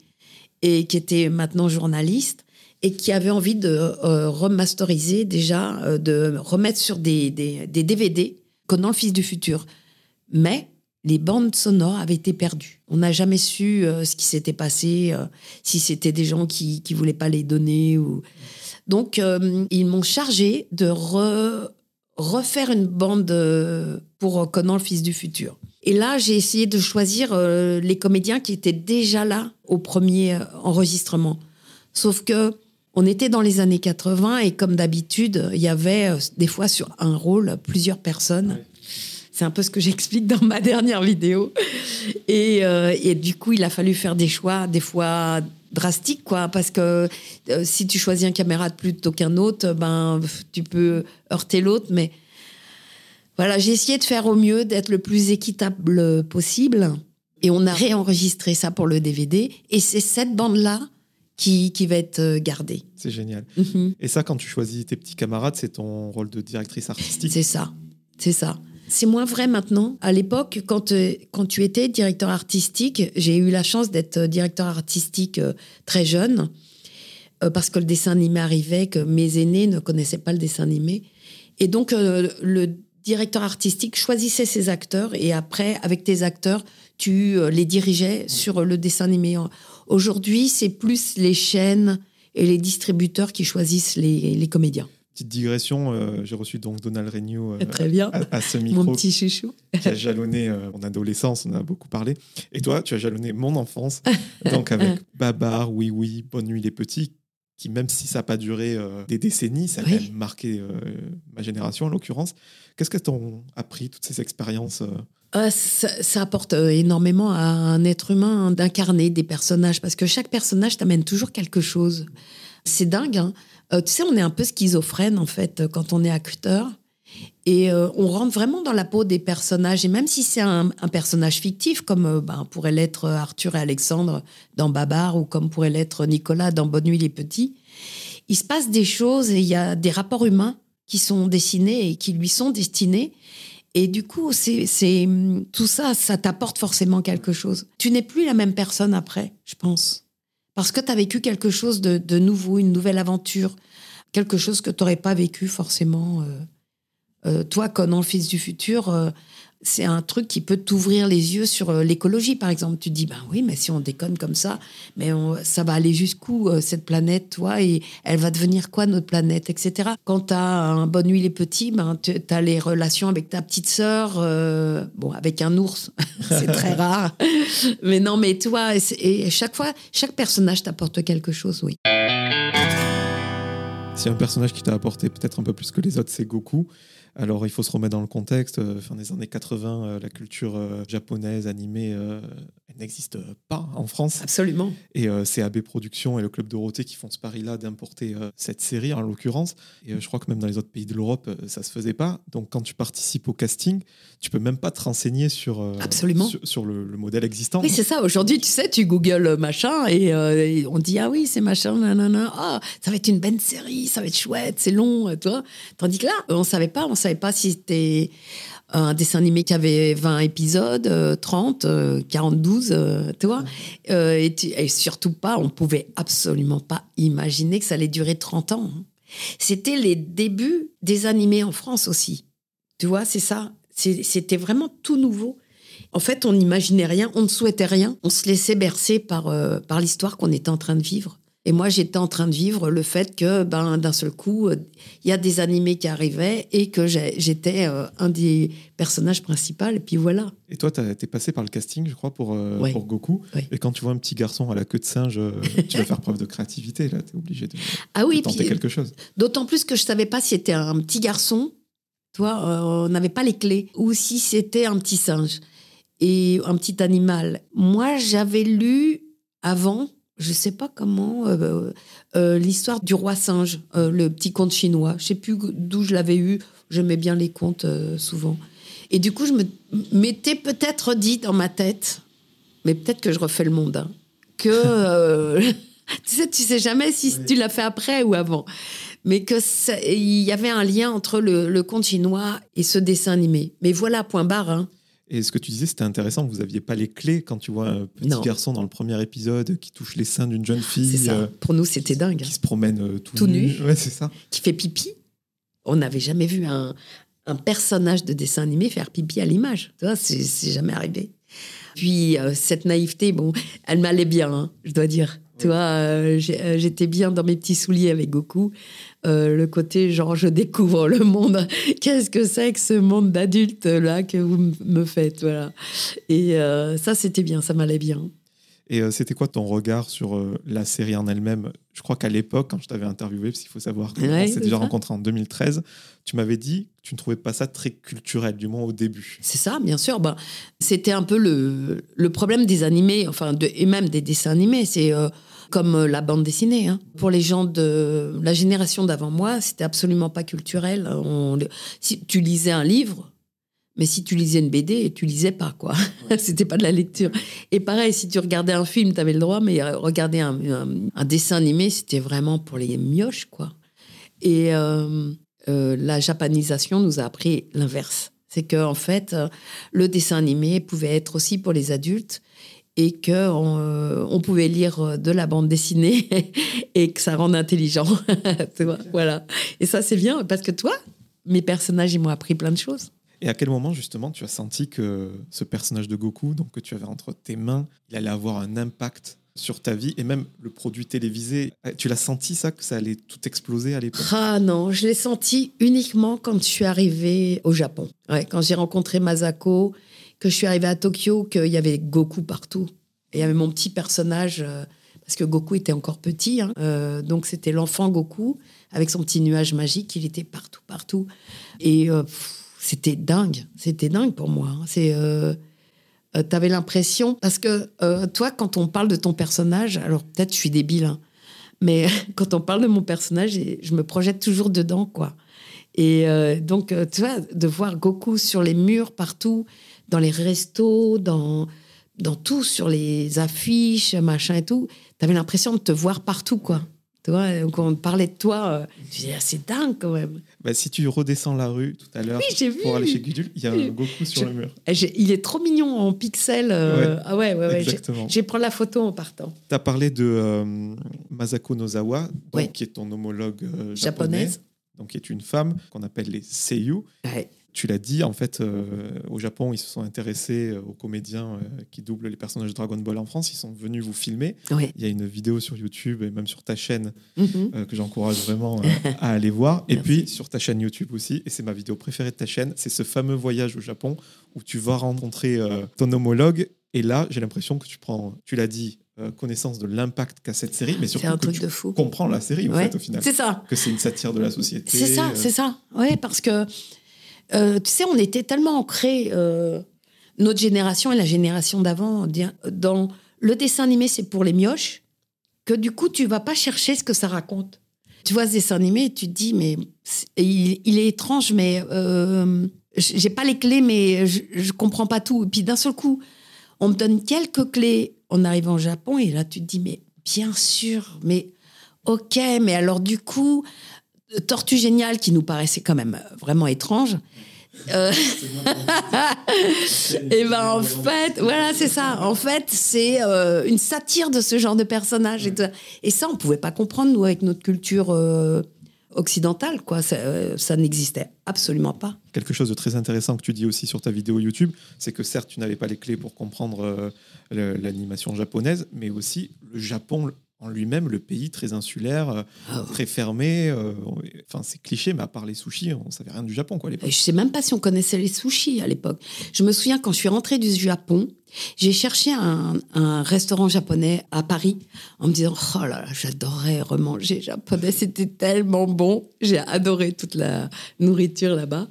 et qui était maintenant journaliste et qui avait envie de euh, remasteriser déjà, euh, de remettre sur des, des, DVD Conan le fils du futur. Mais les bandes sonores avaient été perdues. On n'a jamais su ce qui s'était passé, si c'était des gens qui ne voulaient pas les donner. Ou... Donc, euh, ils m'ont chargé de re- refaire une bande euh, pour Conan le fils du futur. Et là, j'ai essayé de choisir euh, les comédiens qui étaient déjà là au premier enregistrement. Sauf que on était dans les années 80 et comme d'habitude, il y avait des fois sur un rôle plusieurs personnes. C'est un peu ce que j'explique dans ma dernière vidéo. Et, euh, et du coup, il a fallu faire des choix, des fois drastiques, quoi, parce que euh, si tu choisis un camarade plutôt qu'un autre, ben, tu peux heurter l'autre. Mais voilà, j'ai essayé de faire au mieux, d'être le plus équitable possible. Et on a réenregistré ça pour le DVD. Et c'est cette bande-là qui, qui va être euh, gardée. C'est génial. Mhm. Et ça, quand tu choisis tes petits camarades, c'est ton rôle de directrice artistique? C'est ça. C'est ça. C'est moins vrai maintenant. À l'époque, quand, euh, quand tu étais directeur artistique, j'ai eu la chance d'être euh, directeur artistique euh, très jeune, parce que le dessin animé arrivait, que mes aînés ne connaissaient pas le dessin animé. Et donc, le directeur artistique choisissait ses acteurs, et après, avec tes acteurs, tu les dirigeais sur le dessin animé. Aujourd'hui, c'est plus les chaînes et les distributeurs qui choisissent les, les comédiens. Petite digression, euh, j'ai reçu donc Donald Renew euh, Très bien. à, à ce micro Mon petit chouchou. qui a jalonné euh, mon adolescence, on a beaucoup parlé. Et toi, tu as jalonné mon enfance, donc avec Babar, Oui Oui, Bonne Nuit les Petits, qui même si ça n'a pas duré euh, des décennies, ça a Oui. quand même marqué ma génération en l'occurrence. Qu'est-ce que t'ont appris, toutes ces expériences euh Euh, ça, ça apporte énormément à un être humain hein, d'incarner des personnages parce que chaque personnage t'amène toujours quelque chose. C'est dingue. hein. Euh, tu sais, on est un peu schizophrène en fait euh, quand on est acteur et euh, on rentre vraiment dans la peau des personnages. Et même si c'est un, personnage fictif, comme ben, pourrait l'être Arthur et Alexandre dans Babar ou comme pourrait l'être Nicolas dans Bonne Nuit les Petits, il se passe des choses et il y a des rapports humains qui sont dessinés et qui lui sont destinés. Et du coup, c'est tout ça, ça t'apporte forcément quelque chose. Tu n'es plus la même personne après, je pense. Parce que tu as vécu quelque chose de, nouveau, une nouvelle aventure, quelque chose que tu n'aurais pas vécu forcément. euh, euh, toi, le fils du futur, euh, c'est un truc qui peut t'ouvrir les yeux sur euh, l'écologie, par exemple. Tu te dis, ben oui, mais si on déconne comme ça, mais on- ça va aller jusqu'où euh, cette planète, toi, et elle va devenir quoi notre planète, etc. Quand tu as un Bonne Nuit les Petits, ben, tu as les relations avec ta petite sœur, euh, bon, avec un ours, c'est très rare. Mais non, mais toi, et chaque fois, chaque personnage t'apporte quelque chose, oui. Si un personnage qui t'a apporté peut-être un peu plus que les autres, c'est Goku. Alors il faut se remettre dans le contexte. euh, fin des années 80, euh, la culture euh, japonaise animée, elle n'existe pas en France. Absolument. Et c'est AB Productions et le Club Dorothée qui font ce pari-là d'importer cette série en l'occurrence. Et je crois que même dans les autres pays de l'Europe, ça se faisait pas. Donc quand tu participes au casting, tu peux même pas te renseigner sur, Absolument. sur, sur le, le modèle existant. Oui, c'est ça. Aujourd'hui, tu sais, tu googles machin et, euh, et on dit ah oui, c'est machin, nanana. Ah, ça va être une bonne série, ça va être chouette, c'est long, toi. Tandis que là, on savait pas, on savait pas si c'était un dessin animé qui avait 20 épisodes, euh, 30, euh, 42, euh, tu vois. Euh, et, tu- et surtout pas, on pouvait absolument pas imaginer que ça allait durer 30 ans. hein. C'était les débuts des animés en France aussi. Tu vois, c'est ça. C'était vraiment tout nouveau. En fait, on n'imaginait rien, on ne souhaitait rien. On se laissait bercer par, euh, par l'histoire qu'on était en train de vivre. Et moi, j'étais en train de vivre le fait que, ben, d'un seul coup, euh, il y a des animés qui arrivaient et que j'étais euh, un des personnages principaux. Et puis voilà. Et toi, tu es passé par le casting, je crois, pour, euh, Ouais. pour Goku. Ouais. Et quand tu vois un petit garçon à la queue de singe, tu vas faire preuve de créativité. Là, tu es obligé de, Ah oui, de tenter puis quelque chose. d'autant plus que je savais pas si c'était un petit garçon, toi, euh, on n'avait pas les clés, ou si c'était un petit singe et un petit animal. Moi, j'avais lu avant, je sais pas comment, euh, euh, l'histoire du roi singe, euh, le petit conte chinois. Je sais plus d'où je l'avais eu. J'aimais bien les contes souvent. Et du coup, je me m'étais peut-être dit dans ma tête, mais peut-être que je refais le monde, hein, que tu sais, tu sais jamais si tu l'as fait après ou avant, mais que il y avait un lien entre le, le conte chinois et ce dessin animé. Mais voilà, point barre. hein. Et ce que tu disais, c'était intéressant. Vous n'aviez pas les clés quand tu vois un petit Non. garçon dans le premier épisode qui touche les seins d'une jeune fille, ça. euh, Pour nous, c'était dingue. qui se promène euh, tout, Tout nu. Ouais, c'est ça. Qui fait pipi. On n'avait jamais vu un, un personnage de dessin animé faire pipi à l'image. C'est jamais arrivé. Puis euh, cette naïveté, bon, elle m'allait bien, hein, je dois dire. Tu vois, euh, euh, j'étais bien dans mes petits souliers avec Goku. Euh, le côté genre je découvre le monde. Qu'est-ce que c'est que ce monde d'adultes là que vous me faites, voilà. Et euh, ça c'était bien, ça m'allait bien. Et euh, c'était quoi ton regard sur euh, la série en elle-même? Je crois qu'à l'époque, quand je t'avais interviewé, parce qu'il faut savoir qu'on Ouais, s'est déjà ça. rencontrés en 2013, tu m'avais dit que tu ne trouvais pas ça très culturel, du moins au début. C'est ça, bien sûr. Ben, c'était un peu le, le problème des animés, enfin, de, et même des dessins animés. C'est euh, comme la bande dessinée. hein. Pour les gens de la génération d'avant moi, c'était absolument pas culturel. On, si tu lisais un livre, Mais si tu lisais une BD, tu lisais pas, quoi. C'était pas de la lecture. Et pareil, si tu regardais un film, tu avais le droit, mais regarder un, un, dessin animé, c'était vraiment pour les mioches, quoi. Et euh, euh, la japanisation nous a appris l'inverse. C'est que en fait, euh, le dessin animé pouvait être aussi pour les adultes et que on, pouvait lire de la bande dessinée et que ça rende intelligent. tu vois, voilà. Et ça, c'est bien parce que toi, mes personnages, ils m'ont appris plein de choses. Et à quel moment, justement, tu as senti que ce personnage de Goku, donc que tu avais entre tes mains, il allait avoir un impact sur ta vie et même le produit télévisé. Eh, tu l'as senti ça, que ça allait tout exploser à l'époque? Ah non, je l'ai senti uniquement quand je suis arrivée au Japon. Quand j'ai rencontré Masako, que je suis arrivée à Tokyo, qu'il y avait Goku partout. Il y avait mon petit personnage, euh, parce que Goku était encore petit, hein. euh, donc c'était l'enfant Goku avec son petit nuage magique, il était partout, partout. Et euh, c'était dingue, c'était dingue pour moi. Hein. C'est euh, tu avais l'impression, parce que euh, toi, quand on parle de ton personnage, alors peut-être je suis débile, hein, mais quand on parle de mon personnage, je me projette toujours dedans, quoi. Et euh, donc, tu vois, de voir Goku sur les murs partout, dans les restos, dans, dans tout, sur les affiches, machin et tout, tu avais l'impression de te voir partout, quoi. Tu vois, quand on parlait de toi, euh, je disais, ah, c'est dingue quand même. Bah, si tu redescends la rue tout à l'heure pour aller chez Gudule, il y a un Goku sur le mur. Eh, il est trop mignon en pixels. Euh, ah ouais, ouais, ouais. Exactement. J'ai prendre la photo en partant. Tu as parlé de euh, Masako Nozawa, qui est ton homologue japonaise. Donc, qui est une femme qu'on appelle les seiyu. Ouais tu l'as dit, en fait, euh, au Japon, ils se sont intéressés euh, aux comédiens euh, qui doublent les personnages de Dragon Ball en France. Ils sont venus vous filmer. Il y a une vidéo sur YouTube et même sur ta chaîne mhm. que j'encourage vraiment à aller voir. Et puis sur ta chaîne YouTube aussi, et c'est ma vidéo préférée de ta chaîne, c'est ce fameux voyage au Japon où tu vas rencontrer ton homologue. Et là, j'ai l'impression que tu prends, tu l'as dit, connaissance de l'impact qu'a cette série, mais surtout un que truc tu de fou. comprends la série en fait au final. C'est ça. Que c'est une satire de la société. C'est ça, c'est ça. Oui, parce que euh, tu sais, on était tellement ancrés, euh, notre génération et la génération d'avant, dans le dessin animé, c'est pour les mioches, que du coup, tu vas pas chercher ce que ça raconte. Tu vois ce dessin animé tu te dis, mais il, est étrange, mais euh, j'ai pas les clés, mais je, je comprends pas tout. Et puis d'un seul coup, on me donne quelques clés en arrivant au Japon, et là, tu te dis, mais bien sûr, mais ok, mais alors du coup, Tortue Géniale, qui nous paraissait quand même vraiment étrange. Euh... et ben en fait, voilà, c'est ça. En fait, c'est euh, une satire de ce genre de personnage. Et, ça, on pouvait pas comprendre nous avec notre culture euh, occidentale, quoi. Ça n'existait absolument pas. Quelque chose de très intéressant que tu dis aussi sur ta vidéo YouTube, c'est que certes, tu n'avais pas les clés pour comprendre l'animation japonaise, mais aussi le Japon en lui-même le pays très insulaire, euh, ah très fermé. Euh, enfin, c'est cliché, mais à part les sushis, on savait rien du Japon quoi à l'époque. Je sais même pas si on connaissait les sushis à l'époque. Je me souviens quand je suis rentrée du Japon, j'ai cherché un, restaurant japonais à Paris en me disant oh là là, j'adorais remanger japonais, c'était tellement bon. J'ai adoré toute la nourriture là-bas.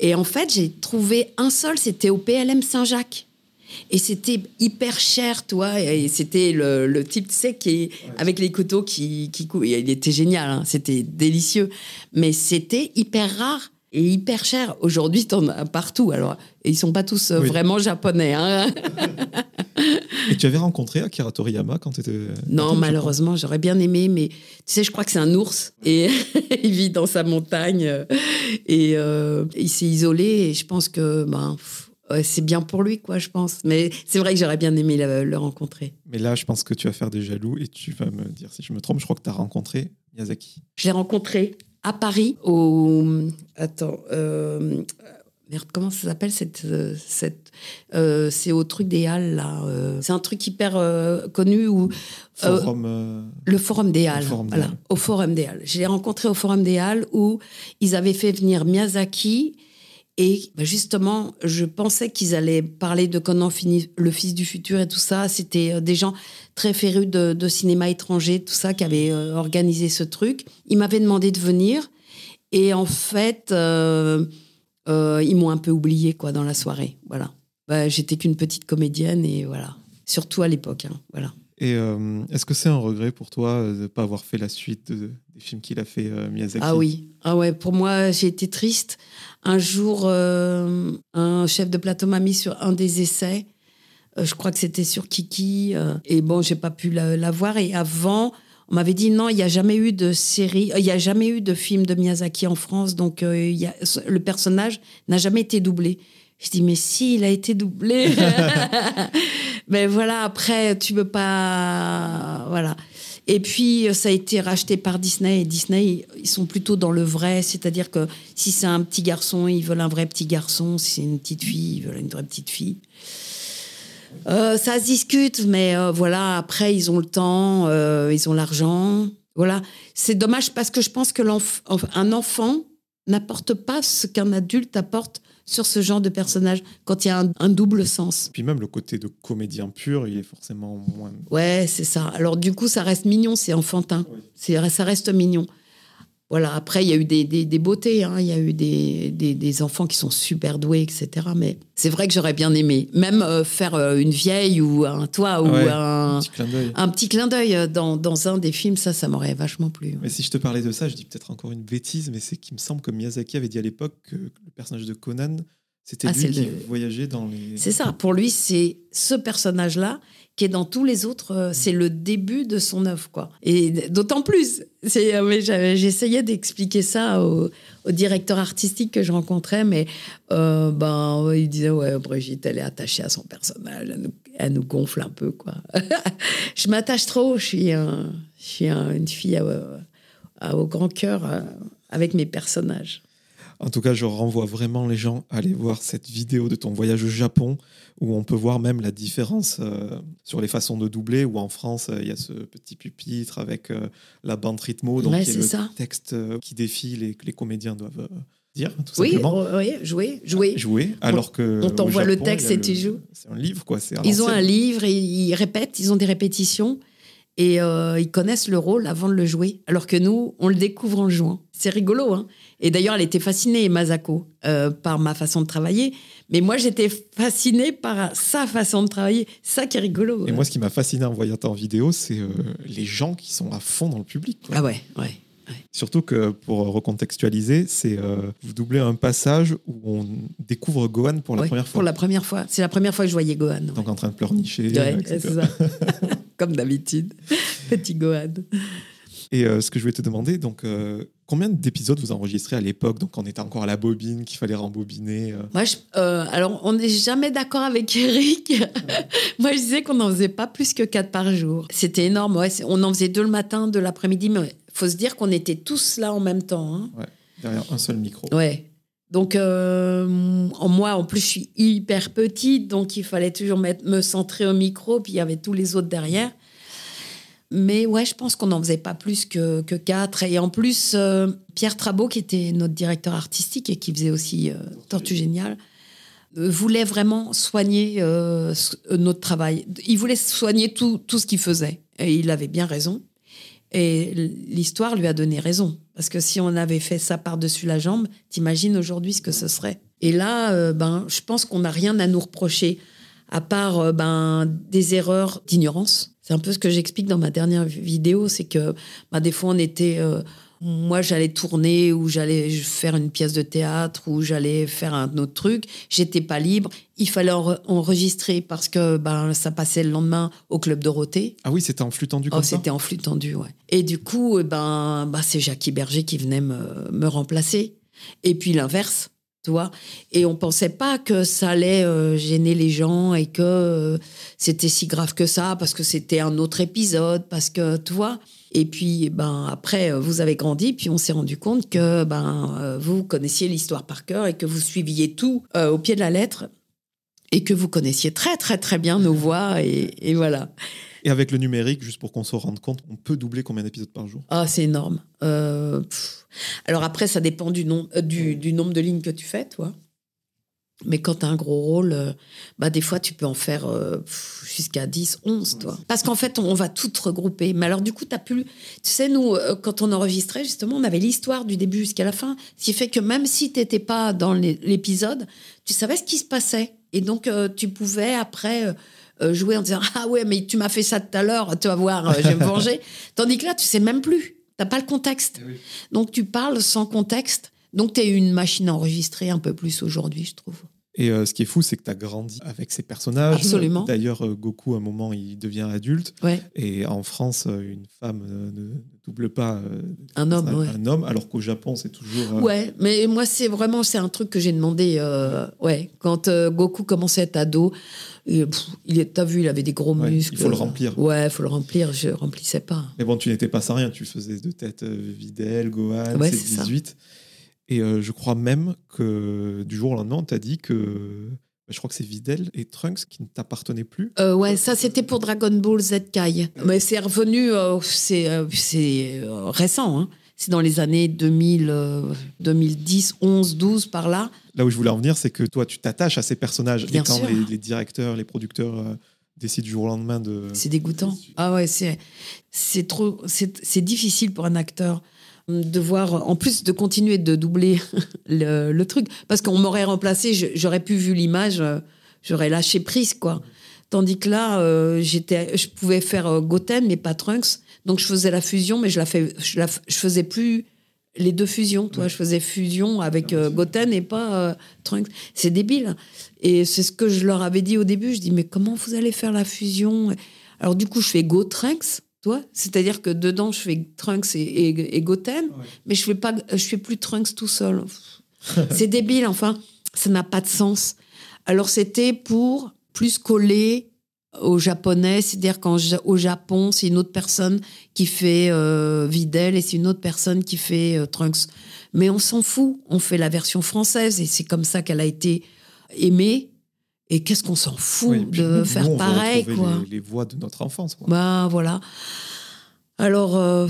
Et en fait, j'ai trouvé un seul, c'était au PLM Saint-Jacques. Et c'était hyper cher, toi. Et c'était le, type, tu sais, qui, avec les couteaux qui, qui Il était génial, hein, c'était délicieux. Mais c'était hyper rare et hyper cher. Aujourd'hui, en as partout. Alors, et ils sont pas tous euh, vraiment japonais. Hein. et tu avais rencontré Akira Toriyama quand tu étais. Non, malheureusement, j'aurais bien aimé, mais tu sais, je crois que c'est un ours et il vit dans sa montagne et euh, il s'est isolé. Et je pense que ben, c'est bien pour lui, quoi, je pense. Mais c'est vrai que j'aurais bien aimé le, rencontrer. Mais là, je pense que tu vas faire des jaloux et tu vas me dire si je me trompe. Je crois que tu as rencontré Miyazaki. Je l'ai rencontré à Paris, au. Attends. Euh, merde, comment ça s'appelle cette, euh, cette euh, c'est au truc des Halles là. c'est un truc hyper connu où forum, le Forum des Halles. voilà, au Forum des Halles. Je l'ai rencontré au Forum des Halles où ils avaient fait venir Miyazaki et bah, justement, je pensais qu'ils allaient parler de Conan finit le fils du futur et tout ça. C'était euh, des gens très férus de, cinéma étranger, tout ça, qui avaient euh, organisé ce truc. Ils m'avaient demandé de venir. Et en fait, euh, ils m'ont un peu oublié quoi, dans la soirée. Voilà. Bah, J'étais qu'une petite comédienne et voilà. Surtout à l'époque. Hein, voilà. Et euh, est-ce que c'est un regret pour toi de ne pas avoir fait la suite de- des films qu'il a fait euh, Miyazaki? Ah oui, ah ouais, pour moi, j'ai été triste. Un jour, euh, un chef de plateau m'a mis sur un des essais. Euh, je crois que c'était sur Kiki. euh, et bon, j'ai pas pu la, la voir. Et avant, on m'avait dit non, il n'y a jamais eu de série, il n'y a jamais eu de film de Miyazaki en France. Donc, il y a- le personnage n'a jamais été doublé. Je dis, mais si, il a été doublé. mais voilà, après, tu veux pas. Voilà. Et puis, euh, ça a été racheté par Disney. Et Disney, ils sont plutôt dans le vrai. C'est-à-dire que si c'est un petit garçon, ils veulent un vrai petit garçon. Si c'est une petite fille, ils veulent une vraie petite fille. Euh, ça se discute, mais euh, voilà, après, ils ont le temps, ils ont l'argent. Voilà. C'est dommage parce que je pense que enfant n'apporte pas ce qu'un adulte apporte sur ce genre de personnage quand il y a un, un double sens. Puis même le côté de comédien pur, il est forcément moins. Ouais, c'est ça. Alors du coup, ça reste mignon, c'est enfantin. Oui. C'est, ça reste mignon. Voilà, après, il y a eu des, des, des beautés, hein. il y a eu des, des, enfants qui sont super doués, etc. Mais c'est vrai que j'aurais bien aimé. Même euh, faire euh, une vieille ou un toi ou Ouais, un, Petit clin d'œil. un petit clin d'œil dans, dans un des films, ça, ça m'aurait vachement plu. Mais si je te parlais de ça, je dis peut-être encore une bêtise, mais c'est qu'il me semble que Miyazaki avait dit à l'époque que le personnage de Conan, c'était Ah, lui qui le- voyageait dans les. C'est ça. Pour lui, c'est ce personnage-là qui est dans tous les autres. euh, c'est le début de son œuvre, quoi. Et d'autant plus. Euh, j'essayais d'expliquer ça au, directeur artistique que je rencontrais, mais euh, ben, il disait ouais, Brigitte, elle est attachée à son personnage, elle nous, gonfle un peu, quoi. je m'attache trop. Je suis, une fille au grand cœur avec mes personnages. En tout cas, je renvoie vraiment les gens à aller voir cette vidéo de ton voyage au Japon, où on peut voir même la différence euh, sur les façons de doubler, où en France, euh, il y a ce petit pupitre avec euh, la bande rythmo, donc Ouais, c'est le ça. texte qui défile et que les comédiens doivent dire, tout Oui, simplement. oui, jouer, jouer. Jouer, alors que. on t'envoie le texte et tu joues. C'est un livre, quoi. Ils ont un livre et ils répètent, ils ont des répétitions et euh, ils connaissent le rôle avant de le jouer. Alors que nous, on le découvre en jouant. C'est rigolo, hein Et d'ailleurs, elle était fascinée, Masako, euh, par ma façon de travailler. Mais moi, j'étais fascinée par sa façon de travailler. Ça qui est rigolo. Et moi, ce qui m'a fasciné en voyant ta vidéo, c'est euh, les gens qui sont à fond dans le public. quoi. ah ouais, ouais. Surtout que pour recontextualiser, c'est euh, vous doublez un passage où on découvre Gohan pour la Ouais, première fois. Pour la première fois. C'est la première fois que je voyais Gohan. ouais. Donc en train de pleurnicher. Etc. Comme d'habitude. Petit Gohan. Et euh, ce que je voulais te demander, donc euh, combien d'épisodes vous enregistrez à l'époque? Donc on était encore à la bobine, qu'il fallait rembobiner. euh. Moi, je- euh, alors, on n'est jamais d'accord avec Eric. Moi, je disais qu'on n'en faisait pas plus que quatre par jour. C'était énorme. Ouais, on en faisait deux le matin, deux l'après-midi. Mais faut se dire qu'on était tous là en même temps. hein. derrière un seul micro. Ouais. Donc, euh, moi, en plus, je suis hyper petite. Donc, il fallait toujours me centrer au micro. Puis, il y avait tous les autres derrière. Mais ouais, je pense qu'on n'en faisait pas plus que, quatre. Et en plus, euh, Pierre Trabot, qui était notre directeur artistique et qui faisait aussi euh, Tortue Géniale, euh, voulait vraiment soigner notre travail. Il voulait soigner tout, tout ce qu'il faisait. Et il avait bien raison. Et l'histoire lui a donné raison. Parce que si on avait fait ça par-dessus la jambe, t'imagines aujourd'hui ce que ce serait. Et là, euh, ben, je pense qu'on n'a rien à nous reprocher, à part euh, ben, des erreurs d'ignorance. C'est un peu ce que j'explique dans ma dernière vidéo, c'est que ben, des fois on était... euh, moi, j'allais tourner ou j'allais faire une pièce de théâtre ou j'allais faire un autre truc. J'étais pas libre. Il fallait enre- enregistrer parce que ben, ça passait le lendemain au club Dorothée. Ah oui, c'était en flux tendu Oh, comme ça? c'était en flux tendu, ouais. Et du coup, eh ben, bah, c'est Jackie Berger qui venait me, me remplacer. Et puis l'inverse, tu vois. Et on pensait pas que ça allait euh, gêner les gens et que euh, c'était si grave que ça, parce que c'était un autre épisode, parce que, tu vois. Et puis, ben, après, euh, vous avez grandi, puis on s'est rendu compte que ben, vous connaissiez l'histoire par cœur et que vous suiviez tout au pied de la lettre et que vous connaissiez très, très, très bien nos voix. Et voilà. Et avec le numérique, juste pour qu'on se rende compte, on peut doubler combien d'épisodes par jour Ah, c'est énorme. Euh. Alors après, ça dépend du, nom, euh, du, du nombre de lignes que tu fais, toi. Mais quand tu as un gros rôle, euh, bah, des fois, tu peux en faire jusqu'à 10, 11, toi. Parce qu'en fait, on, on va tout regrouper. Mais alors, du coup, tu plus... Tu sais, nous, quand on enregistrait, justement, on avait l'histoire du début jusqu'à la fin. Ce qui fait que même si tu n'étais pas dans l'é- l'épisode, tu savais ce qui se passait. Et donc, tu pouvais, après, jouer en disant ah ouais mais tu m'as fait ça tout à l'heure, tu vas voir, euh, je vais me venger. Tandis que là tu sais même plus, t'as pas le contexte. Donc tu parles sans contexte. Donc tu es une machine à enregistrer un peu plus aujourd'hui, je trouve. Et euh, ce qui est fou, c'est que tu as grandi avec ces personnages. Absolument. D'ailleurs, euh, Goku, à un moment, il devient adulte. Ouais. Et en France, euh, une femme euh, ne double pas euh, Un homme, un, ouais. un homme, alors qu'au Japon, c'est toujours. euh, Ouais, mais moi, c'est vraiment c'est un truc que j'ai demandé. euh, ouais, quand euh, Goku commençait à être ado, et, pff, il est, t'as vu, il avait des gros Ouais, il muscles. faut le remplir. Ouais, il faut le remplir. Je remplissais pas. Mais bon, tu n'étais pas sans rien. Tu faisais de tête Videl, Gohan, Ouais, c'est c'est ça. 18. Et je crois même que du jour au lendemain, on t'a dit que. Je crois que c'est Videl et Trunks qui ne t'appartenaient plus. Euh, ouais, ça c'était pour Dragon Ball Z Kai. Mais c'est revenu, euh, c'est euh, euh, récent. hein. C'est dans les années 2000, euh, 2010, 11, 12 par là. Là où je voulais en venir, c'est que toi, tu t'attaches à ces personnages. Bien et quand sûr. les, les directeurs, les producteurs décident du jour au lendemain de. C'est dégoûtant. Ah ouais, c'est c'est trop, c'est c'est difficile pour un acteur de voir, en plus de continuer de doubler le, le truc, parce qu'on m'aurait remplacé, j'aurais pu vu l'image, euh, j'aurais lâché prise quoi. Tandis que là, euh, j'étais, je pouvais faire euh, Goten mais pas Trunks, donc je faisais la fusion, mais je la fais, je, la, je faisais plus les deux fusions, toi, je faisais fusion avec euh, Goten et pas euh, Trunks. C'est débile. Et c'est ce que je leur avais dit au début. Je dis mais comment vous allez faire la fusion? Alors du coup, je fais Go Trunks, toi. C'est-à-dire que dedans, je fais Trunks et, et, et Goten, mais je fais pas, je fais plus Trunks tout seul. c'est débile. Enfin, ça n'a pas de sens. Alors c'était pour plus coller aux japonais, c'est-à-dire qu'au Japon, c'est une autre personne qui fait euh, Videl et c'est une autre personne qui fait euh, Trunks. Mais on s'en fout, on fait la version française et c'est comme ça qu'elle a été aimée. Et qu'est-ce qu'on s'en fout Oui, de nous, faire on pareil, quoi. Les, les voix de notre enfance. Quoi. Bah voilà. Alors euh,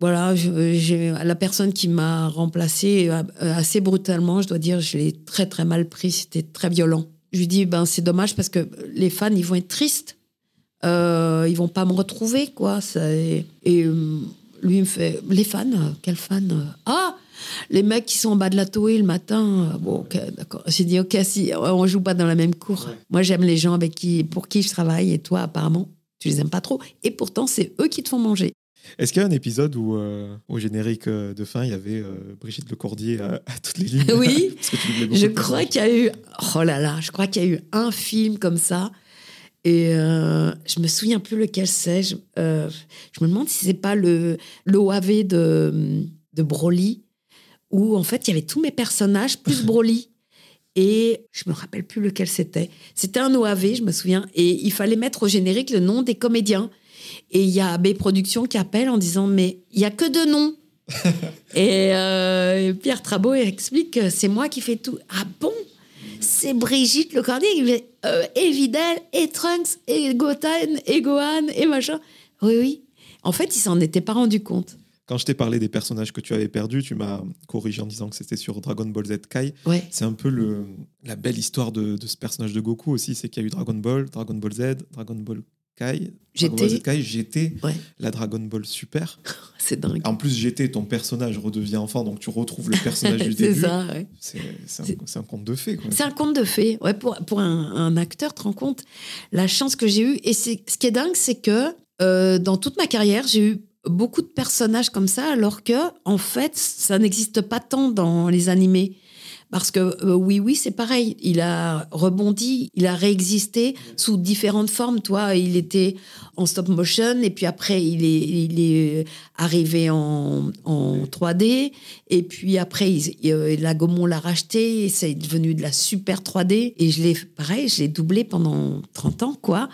voilà, j'ai la personne qui m'a remplacée euh, assez brutalement, je dois dire, je l'ai très très mal pris, c'était très violent. Je lui dis ben c'est dommage parce que les fans ils vont être tristes, euh, ils vont pas me retrouver quoi. Ça, et et, euh, lui il me fait les fans, quels fans Ah les mecs qui sont en bas de la Toei le matin, euh, bon, ok, d'accord. J'ai dit, ok, si, on joue pas dans la même cour. Moi, j'aime les gens avec qui, pour qui je travaille, et toi, apparemment, tu les aimes pas trop. Et pourtant, c'est eux qui te font manger. Est-ce qu'il y a un épisode où, euh, au générique euh, de fin, il y avait euh, Brigitte Lecordier à, à toutes les lignes? Oui. Je crois qu'il y a eu, oh là là, je crois qu'il y a eu un film comme ça. Et euh, je me souviens plus lequel c'est. Je, euh, je me demande si c'est pas le l'OAV de, de Broly, où en fait il y avait tous mes personnages plus Broly. Et je me rappelle plus lequel c'était. C'était un OAV, je me souviens. Et il fallait mettre au générique le nom des comédiens. Et il y a AB Productions qui appelle en disant Mais il y a que deux noms. et euh, Pierre Trabot explique que c'est moi qui fais tout. Ah bon? C'est Brigitte Lecordier euh, et Vidal, et Trunks, et Goten, et Gohan, et machin. Oui, oui. En fait, il s'en était pas rendu compte. Quand je t'ai parlé des personnages que tu avais perdus, tu m'as corrigé en disant que c'était sur Dragon Ball Z Kai. Ouais. C'est un peu le, la belle histoire de, de ce personnage de Goku aussi, c'est qu'il y a eu Dragon Ball, Dragon Ball Z, Dragon Ball Kai, Dragon Ball GT. Z Kai, GT, Ouais. la Dragon Ball Super. C'est dingue. En plus, GT, ton personnage redevient enfant, donc tu retrouves le personnage du début. ça, ouais. C'est c'est un, C'est- c'est un conte de fées. C'est un conte de fées. Ouais, pour, pour un, un acteur, tu te rends compte la chance que j'ai eue. Et ce qui est dingue, c'est que euh, dans toute ma carrière, j'ai eu beaucoup de personnages comme ça, alors que, en fait, ça n'existe pas tant dans les animés. Parce que euh, oui, oui, c'est pareil. Il a rebondi, il a réexisté sous différentes formes. Toi, il était en stop motion et puis après, il est, est arrivé en, en 3D. Et puis après, il- euh, la Gaumont l'a racheté et c'est devenu de la super 3D. Et je l'ai, pareil, je l'ai doublé pendant 30 ans, quoi.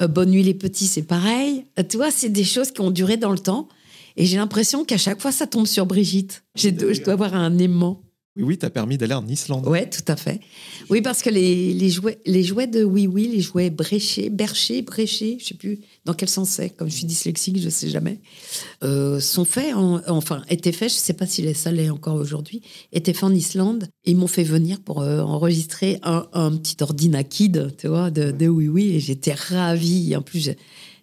Euh, Bonne nuit les petits, c'est pareil. Euh, tu vois, c'est des choses qui ont duré dans le temps. Et j'ai l'impression qu'à chaque fois, ça tombe sur Brigitte. J'ai- je dois avoir un aimant. Oui, oui, t'as permis d'aller en Islande. Ouais, tout à fait. Oui, parce que les, les jouets, les jouets de Oui Oui, les jouets bréchés, berchés, bréchés, je sais plus dans quel sens c'est. Comme je suis dyslexique, je sais jamais. euh, sont faits, en- enfin, étaient faits. Je sais pas si ça l'est encore aujourd'hui. Étaient faits en Islande. Ils m'ont fait venir pour euh, enregistrer un, un petit ordinakid, tu vois, de, de Oui Oui. Et j'étais ravie. En plus, je,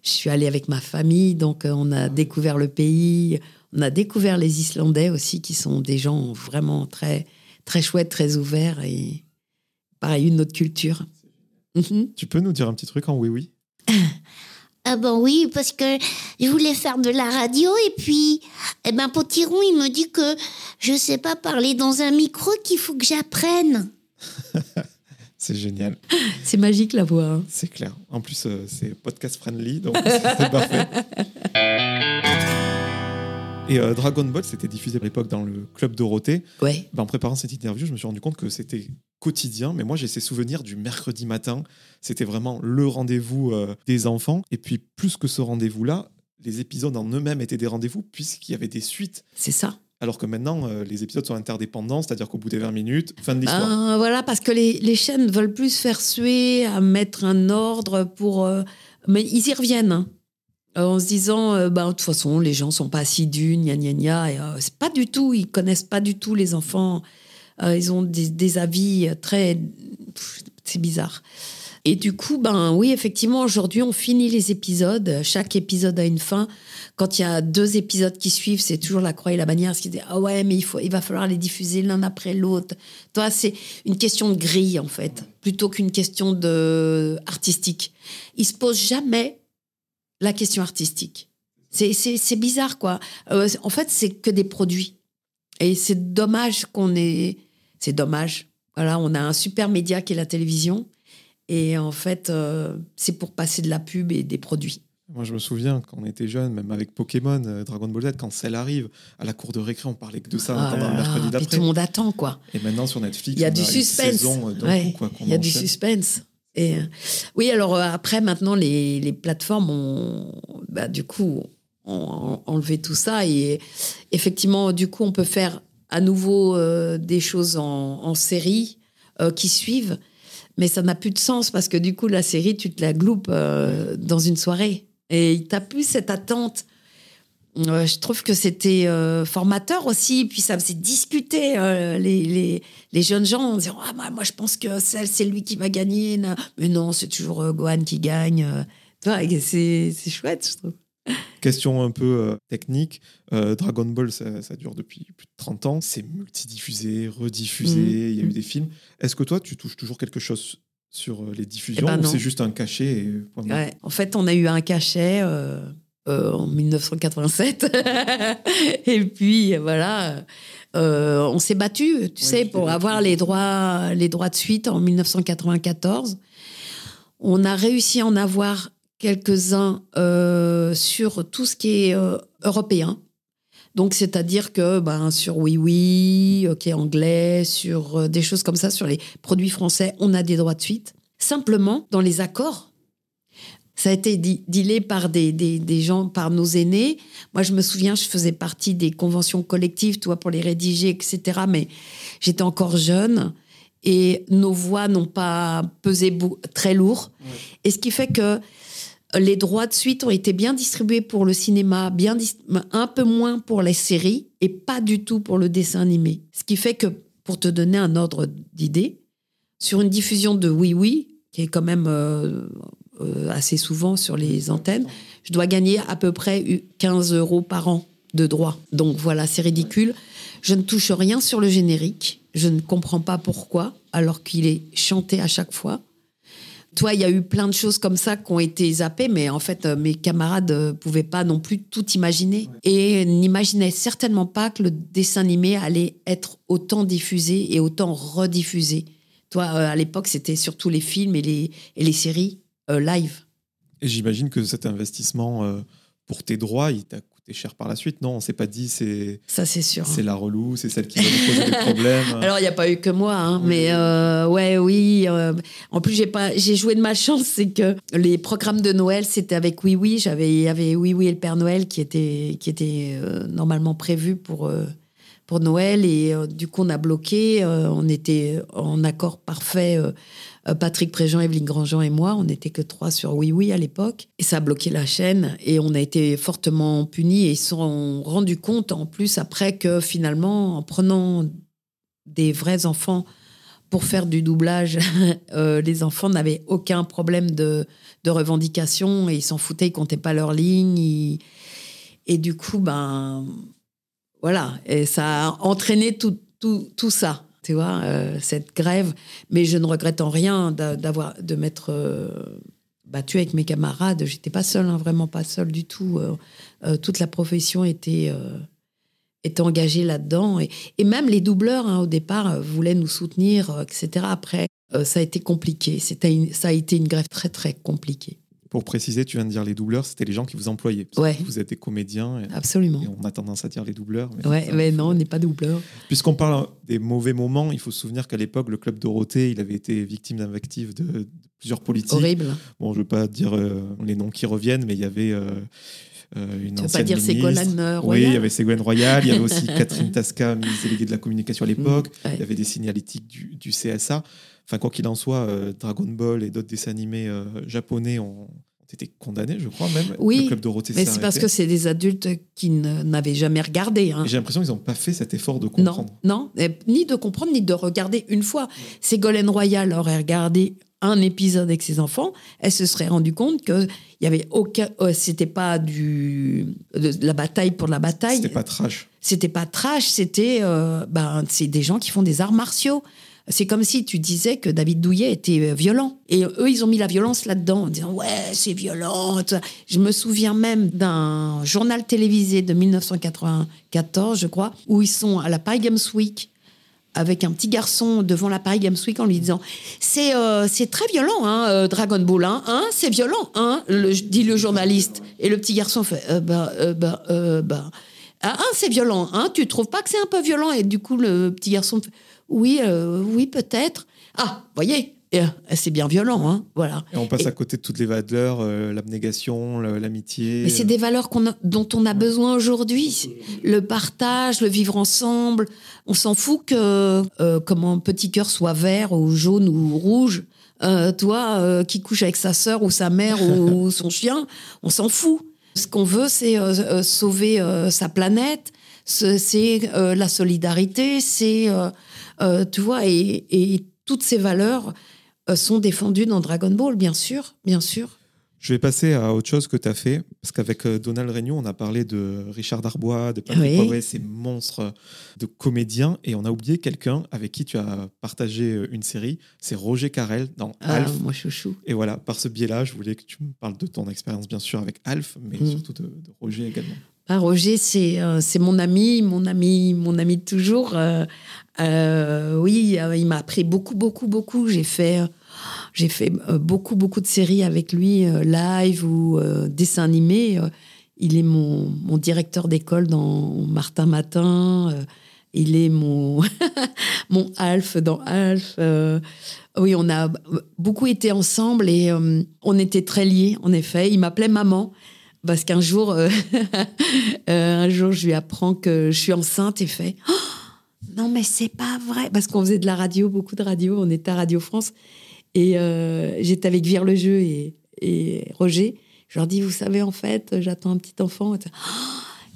je suis allée avec ma famille, donc euh, on a découvert le pays. On a découvert les Islandais aussi, qui sont des gens vraiment très, très chouettes, très ouverts et pareil, une autre culture. Mhm. Tu peux nous dire un petit truc en oui oui? Ah ben oui, parce que je voulais faire de la radio et puis, eh ben Potiron, il me dit que je sais pas parler dans un micro, qu'il faut que j'apprenne. C'est génial, C'est magique la voix. hein. c'est clair. En plus, euh, c'est podcast friendly, donc c'est parfait. Et euh, Dragon Ball, c'était diffusé à l'époque dans le club Dorothée. Ouais. Ben, en préparant cette interview, je me suis rendu compte que c'était quotidien, mais moi j'ai ces souvenirs du mercredi matin. C'était vraiment le rendez-vous euh, des enfants. Et puis, plus que ce rendez-vous-là, les épisodes en eux-mêmes étaient des rendez-vous, puisqu'il y avait des suites. C'est ça. Alors que maintenant, euh, les épisodes sont interdépendants, c'est-à-dire qu'au bout des 20 minutes, fin de l'histoire. Ben, voilà, parce que les, les chaînes veulent plus faire suer, à mettre un ordre pour. mais ils y reviennent. hein. Euh, en se disant, euh, bah, de toute façon, les gens sont pas assidus, gna gna gna. Et, euh, c'est pas du tout, ils connaissent pas du tout les enfants. Euh, ils ont des, avis très. C'est bizarre. Et du coup, ben oui, effectivement, aujourd'hui, on finit les épisodes. Chaque épisode a une fin. Quand il y a deux épisodes qui suivent, c'est toujours la croix et la bannière. Qui dit, ah ouais, mais il, faut, il va falloir les diffuser l'un après l'autre. Toi, c'est une question de grille, en fait, plutôt qu'une question de artistique. Il se pose jamais la question artistique. C'est, bizarre, quoi. Euh, en fait, c'est que des produits. Et c'est dommage qu'on ait. C'est dommage. Voilà, on a un super média qui est la télévision. Et en fait, euh, c'est pour passer de la pub et des produits. Moi, je me souviens quand on était jeune, même avec Pokémon, euh, Dragon Ball Z, quand celle arrive à la cour de récré, on parlait que de ça Ah pendant là le mercredi d'après. tout le monde attend, quoi. Et maintenant, sur Netflix, Il y a on du suspense. Ouais, il y a du suspense. Euh, oui, alors euh, après, maintenant, les, les plateformes ont, bah, du coup, enlevé tout ça. Et effectivement, du coup, on peut faire à nouveau euh, des choses en, série qui suivent. Mais ça n'a plus de sens parce que du coup, la série, tu te la gloupes dans une soirée. Et tu plus cette attente. Euh, je trouve que c'était euh, formateur aussi, puis ça faisait discuter euh, les, les, les jeunes gens en disant ah, moi, moi, je pense que c'est c'est lui qui va gagner. Mais non, c'est toujours euh, Gohan qui gagne. et c'est chouette, je trouve. Question un peu technique. Dragon Ball, ça, ça dure depuis plus de 30 ans. C'est multidiffusé, rediffusé, Mhm. il y a eu Mhm. des films. Est-ce que toi, tu touches toujours quelque chose sur les diffusions ben ou c'est juste un cachet et Ouais. En fait, on a eu un cachet euh, en 1987. et puis, voilà, euh, on s'est battu, tu sais, pour battu. avoir les droits, les droits de suite en 1994. On a réussi à en avoir quelques-uns euh, sur tout ce qui est européen. Donc, c'est-à-dire que ben, sur Oui Oui, OK anglais, sur des choses comme ça, sur les produits français, on a des droits de suite. Simplement, dans les accords, ça a été dealé par des, des, des gens, par nos aînés. Moi, je me souviens, je faisais partie des conventions collectives, toi, pour les rédiger, etc. Mais j'étais encore jeune et nos voix n'ont pas pesé très lourd. Et ce qui fait que les droits de suite ont été bien distribués pour le cinéma, bien un peu moins pour les séries et pas du tout pour le dessin animé. Ce qui fait que, pour te donner un ordre d'idée, sur une diffusion de Oui Oui, qui est quand même euh, euh, assez souvent sur les antennes, je dois gagner à peu près eu- 15 euros par an de droits. Donc voilà, c'est ridicule. Je ne touche rien sur le générique. Je ne comprends pas pourquoi, alors qu'il est chanté à chaque fois. Toi, il y a eu plein de choses comme ça qui ont été zappées, mais en fait, euh, mes camarades ne pouvaient pas non plus tout imaginer. Et n'imaginaient certainement pas que le dessin animé allait être autant diffusé et autant rediffusé. Toi, euh, à l'époque, c'était surtout les films et les, et les séries euh, live. Et j'imagine que cet investissement euh, pour tes droits, il t'a coûté cher par la suite. Non, on s'est pas dit c'est Ça, c'est sûr. c'est la relou, c'est celle qui va nous poser des problèmes. Alors, il n'y a pas eu que moi, hein, Oui, mais oui. euh, ouais, oui. euh, en plus, j'ai pas, j'ai joué de ma chance, c'est que les programmes de Noël, c'était avec Oui Oui. J'avais, il y avait Oui Oui et le Père Noël qui était, qui était euh, normalement prévu pour euh, pour Noël, et euh, du coup, on a bloqué. euh, on était en accord parfait. Euh, Patrick Préjean, Evelyne Grandjean et moi, on n'était que trois sur Oui Oui à l'époque. Et ça a bloqué la chaîne et on a été fortement punis et ils se sont rendus compte en plus après que finalement, en prenant des vrais enfants pour faire du doublage, euh, les enfants n'avaient aucun problème de, revendication et ils s'en foutaient, ils comptaient pas leurs lignes. Et du coup, ben voilà, et ça a entraîné tout ça. Tu vois, euh, cette grève. Mais je ne regrette en rien d'a- d'avoir de m'être euh, battue avec mes camarades. J'étais pas seule, hein, vraiment pas seule du tout. Euh, euh, toute la profession était était engagée là-dedans et, même les doubleurs hein, au départ voulaient nous soutenir, etc. Après, ça a été compliqué. Ça a été une grève très très compliquée. Pour préciser, tu viens de dire les doubleurs, c'était les gens qui vous employaient. Ouais. Vous êtes des comédiens et, Absolument. et on a tendance à dire les doubleurs. mais Ouais, mais non, on n'est pas doubleur. Puisqu'on parle des mauvais moments, il faut se souvenir qu'à l'époque, le club Dorothée, il avait été victime d'invectives de, de plusieurs politiques. Horrible. Bon, je ne veux pas dire euh, les noms qui reviennent, mais il y avait euh, euh, une Tu veux pas dire. Ségolène euh, Oui, Royal il y avait Ségolène Royal, il y avait aussi Catherine Tasca, ministre déléguée de la communication à l'époque, Mm, ouais. il y avait des signalétiques du, du CSA. Enfin, quoi qu'il en soit, euh, Dragon Ball et d'autres dessins animés euh, japonais ont, été condamnés, je crois même. Oui, le club Dorothée Mais c'est parce que c'est des adultes qui n'avaient jamais regardé. hein. J'ai l'impression qu'ils n'ont pas fait cet effort de Non, comprendre. non, et ni de comprendre, ni de regarder une fois. Ségolène Royal aurait regardé un épisode avec ses enfants, elle se serait rendue compte que il y avait aucun, euh, c'était pas du de la bataille pour la bataille, C'était pas trash. c'était pas trash, c'était euh, ben c'est des gens qui font des arts martiaux. C'est comme si tu disais que David Douillet était euh, violent. Et eux, ils ont mis la violence là-dedans, en disant Ouais, c'est violent. Je me souviens même d'un journal télévisé de 1994, je crois, où ils sont à la Paris Games Week avec un petit garçon devant la Paris Games Week en lui disant C'est euh, très violent, hein, euh, Dragon Ball, hein, hein, c'est violent, hein, dit le journaliste. Et le petit garçon fait euh, Bah, euh, bah, euh, bah. Ah, hein, c'est violent, hein, tu trouves pas que c'est un peu violent? Et du coup, le petit garçon fait Oui, euh, oui, peut-être. Ah, voyez, euh, c'est bien violent, hein, voilà. Et on passe Et- à côté de toutes les valeurs, euh, l'abnégation, l'amitié. Mais c'est des valeurs a- dont on a besoin aujourd'hui. Le partage, le vivre ensemble. On s'en fout que euh, comment un petit cœur soit vert ou jaune ou rouge. Euh, toi, qui couche avec sa sœur ou sa mère ou son chien, on s'en fout. Ce qu'on veut, c'est sauver sa planète. Ce- C'est la solidarité. C'est, euh, tu vois, et, et toutes ces valeurs euh, sont défendues dans Dragon Ball, bien sûr, bien sûr. Je vais passer à autre chose que tu as fait, parce qu'avec euh, Donald Regnault, on a parlé de Richard Darbois, de Patrick Oui. Poivet, ces monstres de comédiens, et on a oublié quelqu'un avec qui tu as partagé une série, c'est Roger Carrel dans Ah, Alf. moi, chouchou. Et voilà, par ce biais-là, je voulais que tu me parles de ton expérience, bien sûr, avec Alf, mais Mm. surtout de, de Roger également. Ah, Roger, c'est euh, c'est mon ami, mon ami, mon ami de toujours. Euh, euh, oui, il m'a appris beaucoup, beaucoup, beaucoup. J'ai fait, fait beaucoup, beaucoup de séries avec lui, live ou dessins animés. Il est mon, mon directeur d'école dans Martin Matin. Il est mon, mon Alf dans Alf. Oui, on a beaucoup été ensemble et on était très liés, en effet. Il m'appelait maman. Parce qu'un jour, euh, euh, un jour, je lui apprends que je suis enceinte et fait Oh, Non, mais c'est pas vrai. Parce qu'on faisait de la radio, beaucoup de radio. On était à Radio France. Et euh, j'étais avec Vire le jeu et, et Roger. Je leur dis Vous savez, en fait, j'attends un petit enfant.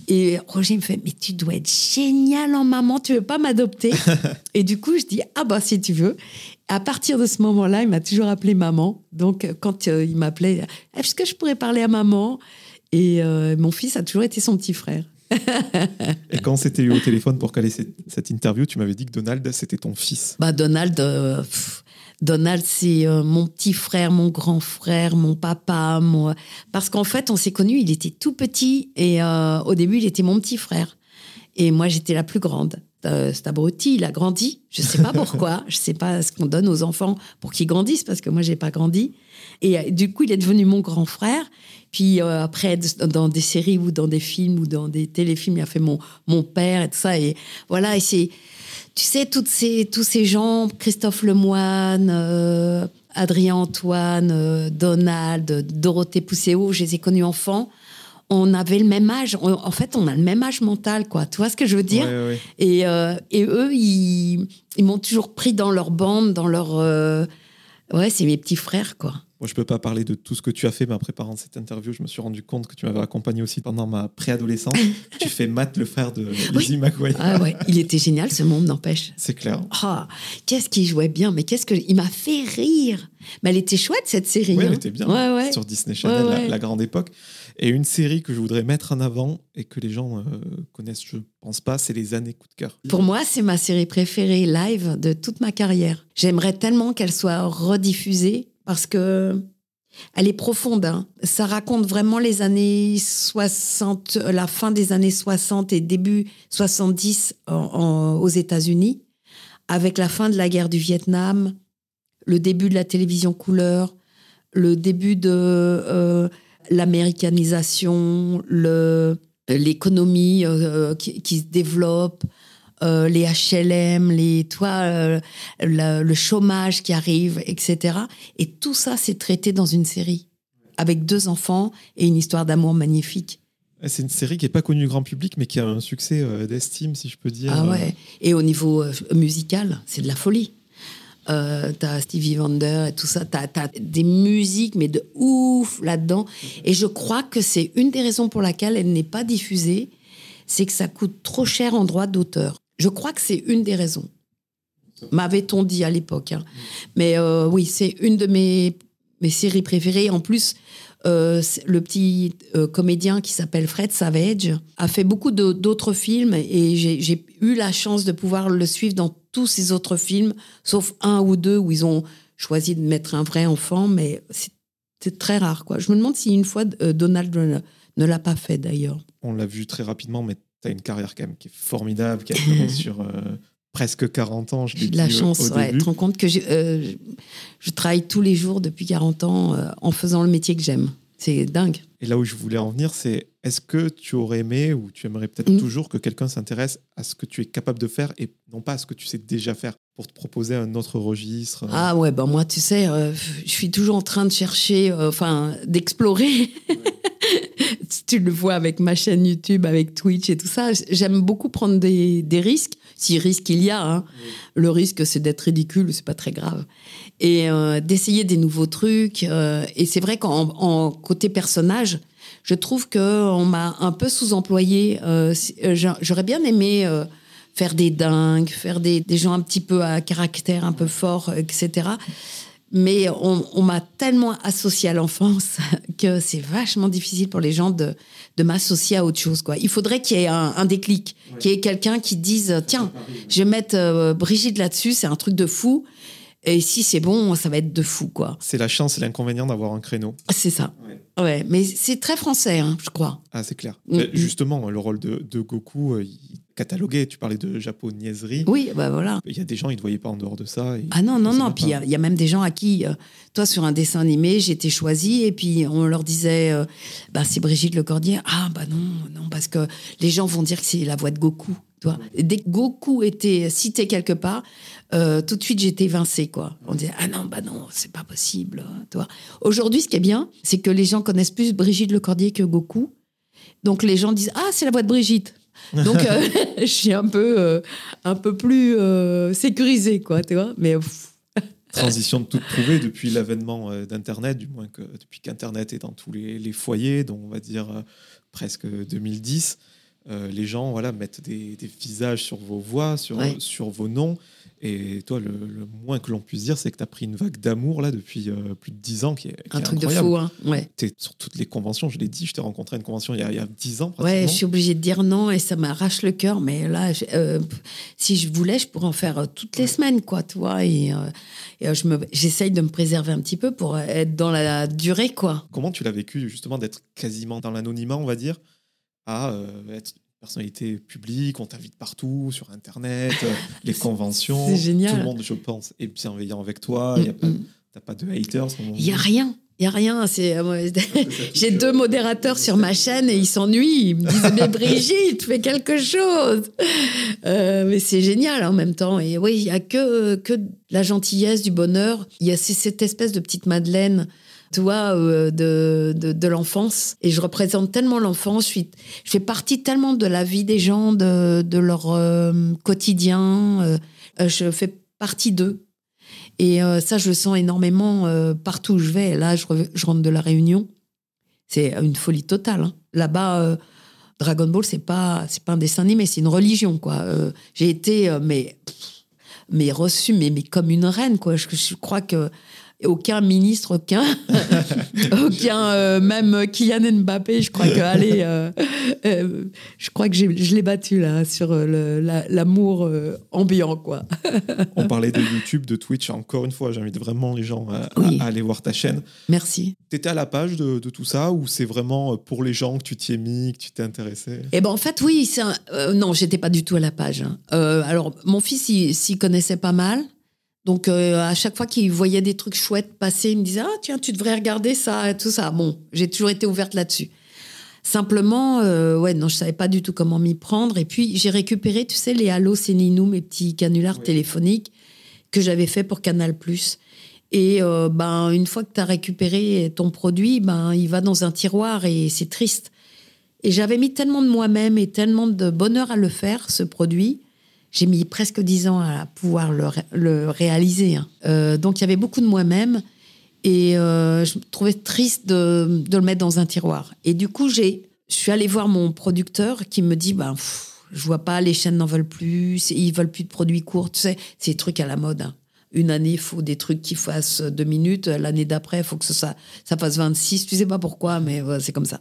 Et Roger me fait Mais tu dois être génial en maman, tu veux pas m'adopter? Et du coup, je dis Ah, bah, si tu veux. À partir de ce moment-là, il m'a toujours appelé maman. Donc, quand il m'appelait, est-ce que je pourrais parler à maman? Et euh, mon fils a toujours été son petit frère. Et quand on s'était eu au téléphone pour caler cette, interview, tu m'avais dit que Donald, c'était ton fils. Bah, Donald, euh, pff, Donald, c'est euh, mon petit frère, mon grand frère, mon papa. Mon... Parce qu'en fait, on s'est connus, il était tout petit et euh, au début, il était mon petit frère. Et moi, j'étais la plus grande. Euh, cet abruti, il a grandi. Je sais pas pourquoi. je sais pas ce qu'on donne aux enfants pour qu'ils grandissent parce que moi, j'ai pas grandi. Et euh, du coup, il est devenu mon grand frère. Puis euh, après, dans des séries ou dans des films ou dans des téléfilms, il a fait mon, mon père et tout ça. Et voilà, et c'est, tu sais, toutes ces, tous ces gens, Christophe Lemoine, euh, Adrien Antoine, euh, Donald, Dorothée Pousséo, je les ai connus enfants. On avait le même âge. On- en fait, on a le même âge mental, quoi. Tu vois ce que je veux dire? Ouais, ouais, ouais. et, euh, et eux, ils, ils m'ont toujours pris dans leur bande, dans leur. euh, Ouais, c'est mes petits frères, quoi. Moi, je peux pas parler de tout ce que tu as fait, mais en préparant cette interview, je me suis rendu compte que tu m'avais accompagné aussi pendant ma préadolescence. tu fais Matt, le frère de Lizzie McGuire. Ah ouais, il était génial, ce monde n'empêche. C'est clair. Ah, qu'est-ce qu'il jouait bien, mais qu'est-ce que il m'a fait rire. Mais elle était chouette cette série. Oui, elle hein. était bien. Ouais, ouais. Sur Disney Channel, Ouais, la- ouais. La, grande époque. Et une série que je voudrais mettre en avant et que les gens euh, connaissent, je pense pas, c'est Les années coup de cœur. Pour moi, c'est ma série préférée live de toute ma carrière. J'aimerais tellement qu'elle soit rediffusée parce que elle est profonde. hein. Ça raconte vraiment les années 60, euh, la fin des années 60 et début 70 en- aux États-Unis, avec la fin de la guerre du Vietnam, le début de la télévision couleur, le début de euh, l'américanisation, l'économie euh, qui, qui se développe, euh, les HLM, les toi, euh, le, le chômage qui arrive, etc. Et tout ça, c'est traité dans une série avec deux enfants et une histoire d'amour magnifique. C'est une série qui est pas connue grand public, mais qui a un succès d'estime, si je peux dire. Ah ouais. Et au niveau musical, c'est de la folie. Euh, t'as Stevie Wonder et tout ça, t'as as des musiques, mais de ouf là-dedans. Et je crois que c'est une des raisons pour laquelle elle n'est pas diffusée, c'est que ça coûte trop cher en droit d'auteur. Je crois que c'est une des raisons. M'avait-on dit à l'époque. hein. Mais euh, oui, c'est une de mes, mes séries préférées. En plus, euh, le petit comédien qui s'appelle Fred Savage a fait beaucoup d'autres films et j'ai eu la chance de pouvoir le suivre dans tous ses autres films, sauf un ou deux où ils ont choisi de mettre un vrai enfant, mais c'est très rare. quoi. Je me demande si une fois euh, Donald ne, ne l'a pas fait d'ailleurs. On l'a vu très rapidement, mais tu as une carrière quand même qui est formidable, qui a duré sur euh, presque 40 ans. J'ai de la au- chance, au ouais. début. te rends compte que euh, je, je travaille tous les jours depuis 40 ans euh, en faisant le métier que j'aime. C'est dingue. Et là où je voulais en venir, c'est est-ce que tu aurais aimé ou tu aimerais peut-être Mm. toujours que quelqu'un s'intéresse à ce que tu es capable de faire et non pas à ce que tu sais déjà faire pour te proposer un autre registre Ah ouais, ben moi, tu sais, euh, je suis toujours en train de chercher, euh, enfin, d'explorer. tu le vois avec ma chaîne YouTube, avec Twitch et tout ça. J'aime beaucoup prendre des, des risques, si risque il y a. hein. Le risque, c'est d'être ridicule, c'est pas très grave. Et euh, d'essayer des nouveaux trucs. euh, et c'est vrai qu'en en côté personnage, je trouve qu'on m'a un peu sous-employé. Euh, J'aurais bien aimé faire des dingues, faire des, des gens un petit peu à caractère un peu fort, etc. Mais on, on m'a tellement associé à l'enfance que c'est vachement difficile pour les gens de, de m'associer à autre chose. Quoi. Il faudrait qu'il y ait un, un déclic, qu'il y ait quelqu'un qui dise Tiens, je vais mettre euh, Brigitte là-dessus, c'est un truc de fou. Et si c'est bon, ça va être de fou. quoi. C'est la chance et l'inconvénient d'avoir un créneau. C'est ça. Ouais, mais c'est très français, hein, je crois. Ah, c'est clair. Mm. Justement, le rôle de, de Goku, euh, il cataloguait, tu parlais de japonaiserie. Oui, bah voilà. Il y a des gens, ils ne voyaient pas en dehors de ça. Ah non, non, non. Puis il y a- il y, a même des gens à qui, euh, toi, sur un dessin animé, j'étais choisie et puis on leur disait, euh, bah, c'est Brigitte Lecordier. Ah, bah non, non, parce que les gens vont dire que c'est la voix de Goku. Toi. Et Dès que Goku était cité quelque part, euh, tout de suite j'étais évincée. Quoi. On disait, ah non, bah non, c'est pas possible. Toi. Aujourd'hui, ce qui est bien, c'est que les gens connaissent plus Brigitte Lecordier que Goku. Donc les gens disent, ah, c'est la voix de Brigitte. Donc euh, je suis un peu, euh, un peu plus euh, sécurisée, quoi, tu vois. Mais pff, Transition de toute trouvée depuis l'avènement d'Internet, du moins que depuis qu'Internet est dans tous les, les foyers, dont on va dire euh, presque 2010. euh, les gens voilà, mettent des, des visages sur vos voix, sur, Ouais. sur vos noms. Et toi, le, le moins que l'on puisse dire, c'est que tu as pris une vague d'amour là depuis euh, plus de 10 ans qui est, qui un est truc incroyable. de fou, hein. Ouais. Tu es sur toutes les conventions, je l'ai dit, je t'ai rencontré à une convention il y a, il y a 10 ans. Ouais, je suis obligée de dire non et ça m'arrache le cœur. Mais là, je- euh, si je voulais, je pourrais en faire euh, toutes les semaines, quoi, tu vois. Et, euh, et, je me, j'essaye de me préserver un petit peu pour être dans la durée, quoi. Comment tu l'as vécu justement d'être quasiment dans l'anonymat, on va dire, à être personnalité publique, on t'invite partout, sur Internet, euh, les conventions. c'est génial. Tout le monde, je pense, est bienveillant avec toi. Mm, mm. t'as pas de haters. Il y a rien. Il y a rien. C'est, euh, j'ai deux modérateurs sur ma chaîne et ils s'ennuient. Ils me disent mais Brigitte, fais quelque chose. Euh, mais c'est génial en même temps. Et oui, il y a que que de la gentillesse, du bonheur. Il y a cette espèce de petite Madeleine. Tu vois, euh, de, de, l'enfance. Et je représente tellement l'enfance. Je, je fais partie tellement de la vie des gens, de, de leur euh, quotidien. euh, je fais partie d'eux. Et ça, je le sens énormément partout où je vais. Là, je, rentre de la Réunion. C'est une folie totale. hein. Là-bas, Dragon Ball, c'est pas, c'est pas un dessin animé, c'est une religion, quoi. J'ai été, mais, mais reçue, mais, mais comme une reine, quoi. Je, je crois que aucun ministre, aucun, aucun euh, même Kylian Mbappé, je crois que, allez, euh, euh, je crois que je l'ai battu là sur la- l'amour ambiant, quoi. On parlait de YouTube, de Twitch. Encore une fois, j'invite vraiment les gens à, à- Oui. à aller voir ta chaîne. Merci. T'étais à la page de, de tout ça ou c'est vraiment pour les gens que tu t'y es mis, que tu t'es intéressé Eh ben en fait oui, un- non, j'étais pas du tout à la page. hein. Alors mon fils il s'y connaissait pas mal, donc euh, à chaque fois qu'il voyait des trucs chouettes passer, il me disait ah tiens tu devrais regarder ça et tout ça. Bon, j'ai toujours été ouverte là-dessus. Simplement, euh, ouais non, je savais pas du tout comment m'y prendre. Et puis j'ai récupéré, tu sais, les Allo Séninou, mes petits canulars Oui. téléphoniques que j'avais fait pour Canal+. Et euh, ben, une fois que tu as récupéré ton produit, ben, il va dans un tiroir et c'est triste. Et j'avais mis tellement de moi-même et tellement de bonheur à le faire, ce produit. J'ai mis presque dix ans à pouvoir le, ré- le réaliser. hein. Euh, donc il y avait beaucoup de moi-même. Et euh, je me trouvais triste de, le mettre dans un tiroir. Et du coup, j'ai, je suis allée voir mon producteur qui me dit ben, pff, Je vois pas, les chaînes n'en veulent plus, ils veulent plus de produits courts. Tu sais, c'est des trucs à la mode. hein. Une année, il faut des trucs qui fassent deux minutes. L'année d'après, il faut que ça, ça fasse 26. Tu sais pas pourquoi, mais c'est comme ça.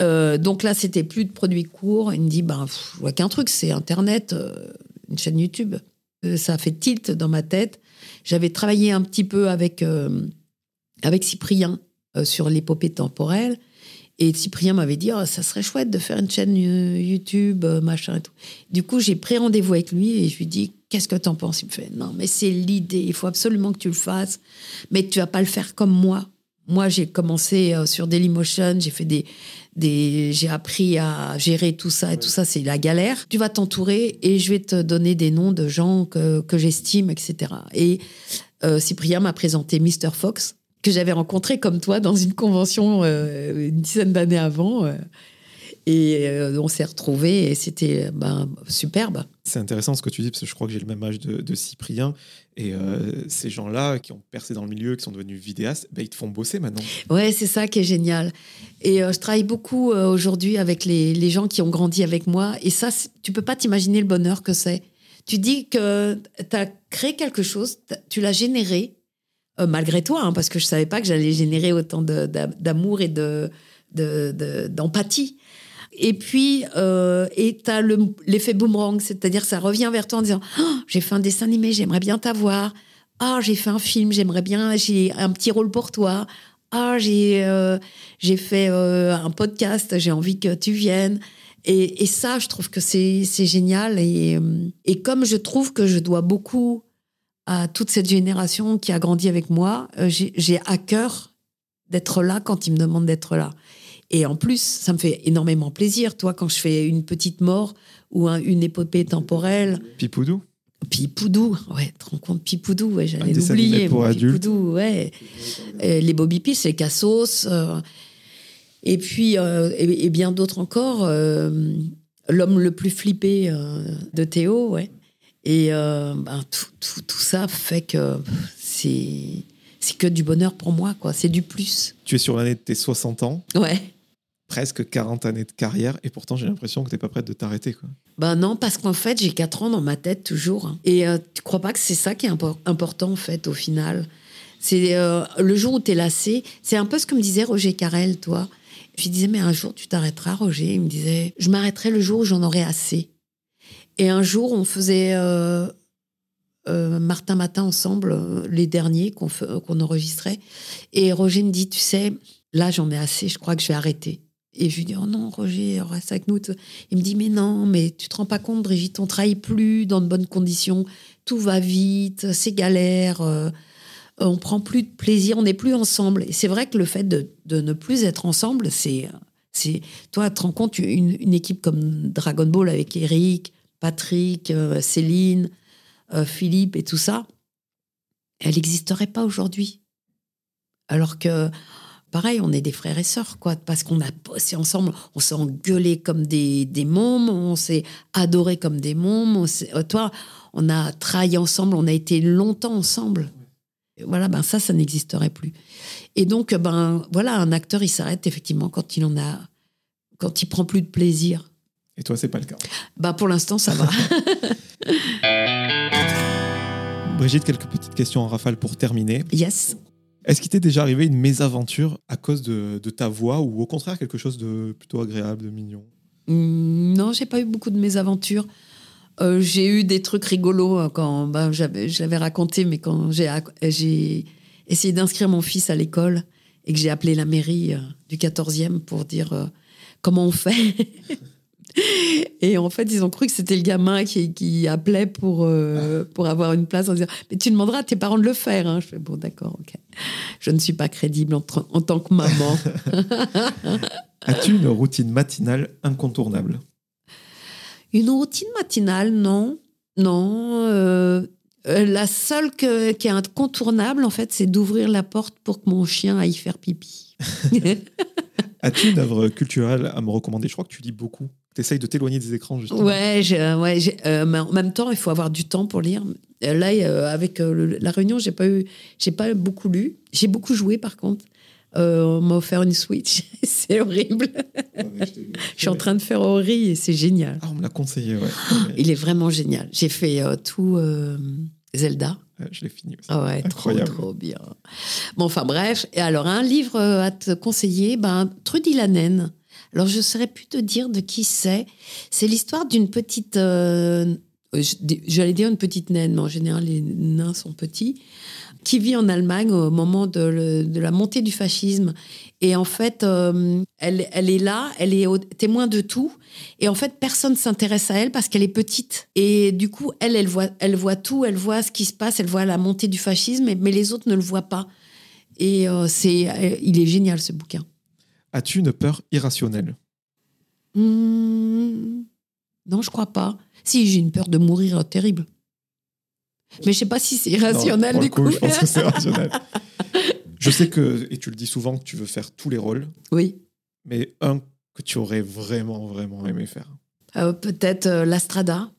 Euh, donc là, c'était plus de produits courts. Il me dit, ben, pff, je vois qu'un truc, c'est Internet, euh, une chaîne YouTube. Euh, ça a fait tilt dans ma tête. J'avais travaillé un petit peu avec, avec Cyprien sur l'épopée temporelle. Et Cyprien m'avait dit, Oh, ça serait chouette de faire une chaîne euh, YouTube, euh, machin et tout. Du coup, j'ai pris rendez-vous avec lui et je lui dis, qu'est-ce que t'en penses? Il me fait, non, mais c'est l'idée, il faut absolument que tu le fasses, mais tu vas pas le faire comme moi. Moi, j'ai commencé euh, sur Dailymotion, j'ai fait des, des, j'ai appris à gérer tout ça et tout ça, c'est la galère. Tu vas t'entourer et je vais te donner des noms de gens que, que j'estime, etc. Et Cyprien m'a présenté Mr. Fox, que j'avais rencontré comme toi dans une convention euh, une dizaine d'années avant. euh, et euh, on s'est retrouvés et c'était ben, superbe. C'est intéressant ce que tu dis, parce que je crois que j'ai le même âge de, de Cyprien. Et euh, ces gens-là qui ont percé dans le milieu, qui sont devenus vidéastes, ben, ils te font bosser maintenant. Ouais, c'est ça qui est génial. Et euh, je travaille beaucoup aujourd'hui avec les, les gens qui ont grandi avec moi. Et ça, tu peux pas t'imaginer le bonheur que c'est. Tu dis que tu as créé quelque chose, tu l'as généré, euh, malgré toi, hein, parce que je savais pas que j'allais générer autant d'amour et de de- de- d'empathie. et puis, euh, et tu as l'effet boomerang, c'est-à-dire ça revient vers toi en disant Ah, J'ai fait un dessin animé, j'aimerais bien t'avoir. Ah, j'ai fait un film, j'aimerais bien, j'ai un petit rôle pour toi. Ah, j'ai euh, fait euh, un podcast, j'ai envie que tu viennes. Et, ça, je trouve que c'est génial. Euh, et comme je trouve que je dois beaucoup à toute cette génération qui a grandi avec moi, euh, j'ai à cœur d'être là quand ils me demandent d'être là. Et en plus, ça me fait énormément plaisir, toi, quand je fais une petite mort ou un- une épopée temporelle. Pipoudou Pipoudou, ouais, te rends compte, Pipoudou, ouais, j'allais l'oublier. pour moi, adultes. Pipoudou, ouais. Euh, les Bobby Pills, les Cassos, euh, et puis, euh, et, et bien d'autres encore. euh, L'homme le plus flippé de Théo, ouais. Et euh, ben, tout, tout, tout ça fait que c'est c'est que du bonheur pour moi, quoi. C'est du plus. Tu es sur l'année de tes 60 ans, Ouais. presque 40 années de carrière, et pourtant j'ai l'impression que tu n'es pas prête de t'arrêter. quoi. Ben non, parce qu'en fait, j'ai 4 ans dans ma tête toujours. hein. Et euh, tu crois pas que c'est ça qui est impor- important, en fait, au final? C'est euh, le jour où tu es lassé. C'est un peu ce que me disait Roger Carrel, toi. Je lui disais, mais un jour, tu t'arrêteras, Roger? Il me disait, je m'arrêterai le jour où j'en aurai assez. Et un jour, on faisait euh, euh, Martin Matin ensemble, euh, les derniers qu'on enregistrait. Et Roger me dit, tu sais, là, j'en ai assez, je crois que je vais arrêter. Et je lui dis, oh non, Roger, reste avec nous. Il me dit, mais non, mais tu te rends pas compte, Brigitte, on travaille plus dans de bonnes conditions, tout va vite, c'est galère, euh, on prend plus de plaisir, on n'est plus ensemble. Et c'est vrai que le fait de, ne plus être ensemble, c'est, toi, tu te rends compte, une équipe comme Dragon Ball avec Eric, Patrick, euh, Céline, euh, Philippe et tout ça, elle n'existerait pas aujourd'hui. Alors que, pareil, on est des frères et sœurs, quoi, parce qu'on a bossé ensemble, on s'est engueulés comme des, des mômes, on s'est adorés comme des mômes, on euh, toi, on a travaillé ensemble, on a été longtemps ensemble. Voilà, ben ça, ça n'existerait plus. Et donc, ben voilà, un acteur, il s'arrête effectivement quand il en a, quand il prend plus de plaisir. Et toi, c'est pas le cas. Ben pour l'instant, ça va. Brigitte, quelques petites questions en rafale pour terminer. yes. Est-ce qu'il t'est déjà arrivé une mésaventure à cause de, de ta voix ou au contraire quelque chose de plutôt agréable, de mignon? Hmm, Non, j'ai pas eu beaucoup de mésaventures. Euh, j'ai eu des trucs rigolos euh, quand ben, j'avais, je l'avais raconté, mais quand j'ai, essayé d'inscrire mon fils à l'école et que j'ai appelé la mairie euh, du 14e pour dire euh, comment on fait. et en fait, ils ont cru que c'était le gamin qui, qui appelait pour, euh, pour avoir une place en disant Mais tu demanderas à tes parents de le faire. hein. Je fais Bon, d'accord, ok. Je ne suis pas crédible en, tant que maman. As-tu une routine matinale incontournable? Une routine matinale, non. Non. euh, euh, la seule que- qui est incontournable, en fait, c'est d'ouvrir la porte pour que mon chien aille faire pipi. As-tu une œuvre culturelle à me recommander? Je crois que tu lis beaucoup. Tu essayes de t'éloigner des écrans, justement. ouais, j'ai- ouais euh, mais en même temps, il faut avoir du temps pour lire. Euh, Là, euh, avec euh, le- la réunion, j'ai pas eu, j'ai pas beaucoup lu. J'ai beaucoup joué, par contre. Euh, on m'a offert une Switch. c'est horrible. Je suis en train de faire Ori et c'est génial. Ah, on me l'a conseillé, ouais. Il est vraiment génial. J'ai fait euh, tout euh, Zelda. Je l'ai fini aussi. Ah ouais, Incroyable. trop, trop bien. Bon, enfin bref. Et alors, un livre euh, à te conseiller, ben, Trudy la naine. Alors, je ne saurais plus te dire de qui c'est. C'est l'histoire d'une petite... euh, J'allais dire une petite naine, mais en général, les nains sont petits, qui vit en Allemagne au moment de, la montée du fascisme. Et en fait, euh, elle, elle est là, elle est témoin de tout. Et en fait, personne s'intéresse à elle parce qu'elle est petite. Et du coup, elle, elle voit, elle voit tout, elle voit ce qui se passe, elle voit la montée du fascisme, mais les autres ne le voient pas. Et euh, c'est, il est génial ce bouquin. As-tu une peur irrationnelle? Hmm, non, je crois pas. Si, j'ai une peur de mourir terrible. Mais je sais pas si c'est irrationnel Non, du le coup. Je pense que c'est rationnel. je sais que, et tu le dis souvent, que tu veux faire tous les rôles, oui. mais un que tu aurais vraiment, vraiment aimé faire. Euh, peut-être euh, l'Astrada.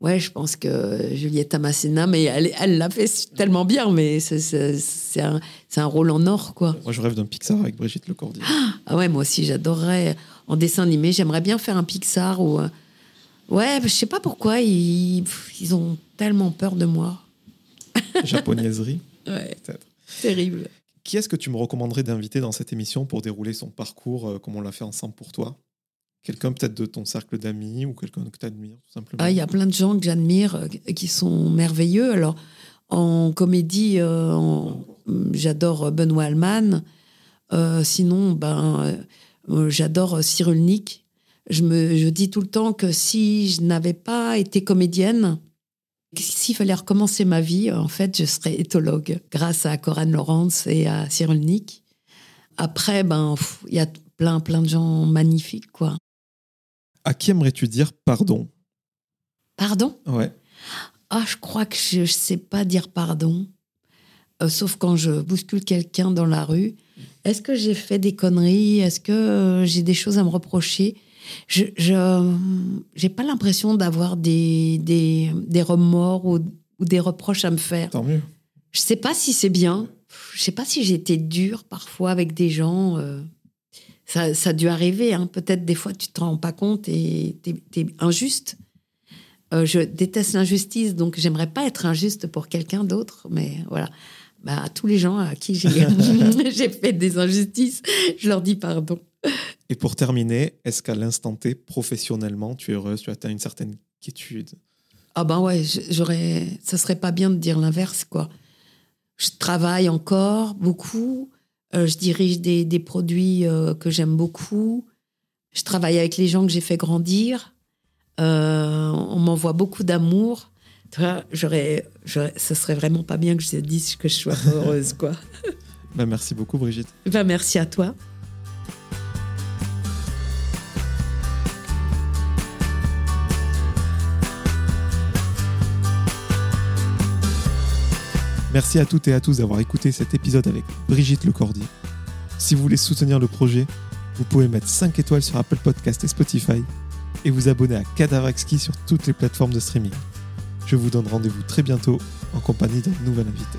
Ouais, je pense que Juliette Masséna, mais elle elle l'a fait tellement bien, mais c'est- un, rôle en or, quoi. Moi, je rêve d'un Pixar avec Brigitte Lecordier. Ah ouais, moi aussi, j'adorerais en dessin animé. J'aimerais bien faire un Pixar ou. Ouais, je sais pas pourquoi ils, ils ont tellement peur de moi. Japonaiserie, Ouais, peut-être. terrible. Qui est-ce que tu me recommanderais d'inviter dans cette émission pour dérouler son parcours euh, comme on l'a fait ensemble pour toi? Quelqu'un peut-être de ton cercle d'amis ou quelqu'un que tu admires, tout simplement Ah, il y a plein de gens que j'admire euh, qui sont merveilleux. Alors, en comédie, euh, j'adore Benoît Alman. Euh, sinon, ben, euh, j'adore Cyrulnik. Je me je dis tout le temps que si je n'avais pas été comédienne, s'il fallait recommencer ma vie, en fait, je serais éthologue grâce à Coran Lawrence et à Cyrulnik. Après, ben, il y a plein, plein de gens magnifiques, quoi. À qui aimerais-tu dire pardon? Pardon? Ouais. Ah, je crois que je ne sais pas dire pardon, Euh, sauf quand je bouscule quelqu'un dans la rue. Est-ce que j'ai fait des conneries? Est-ce que euh, j'ai des choses à me reprocher? Je n'ai pas l'impression d'avoir des, des, des remords ou, ou des reproches à me faire. Tant mieux. Je sais pas si c'est bien. Je sais pas si j'ai été dure parfois avec des gens. euh, Ça, ça a dû arriver. hein. Peut-être des fois tu te rends pas compte et tu es, injuste. Euh, je déteste l'injustice, donc j'aimerais pas être injuste pour quelqu'un d'autre. Mais voilà. Bah, à tous les gens à qui j'ai fait des injustices, je leur dis pardon. Et pour terminer, est-ce qu'à l'instant T, professionnellement, tu es heureuse, tu atteins une certaine quiétude? Ah ben ouais, j'aurais. Ça serait pas bien de dire l'inverse, quoi. Je travaille encore beaucoup. Euh, je dirige des, des produits euh, que j'aime beaucoup. Je travaille avec les gens que j'ai fait grandir. Euh, on m'envoie beaucoup d'amour. J'aurais, j'aurais- ça serait vraiment pas bien que je dise que je sois heureuse, quoi. Ben, Merci beaucoup, Brigitte. Ben, merci à toi. Merci à toutes et à tous d'avoir écouté cet épisode avec Brigitte Lecordier. Si vous voulez soutenir le projet, vous pouvez mettre 5 étoiles sur Apple Podcast et Spotify et vous abonner à Cadavrexki sur toutes les plateformes de streaming. Je vous donne rendez-vous très bientôt en compagnie d'un nouvel invité.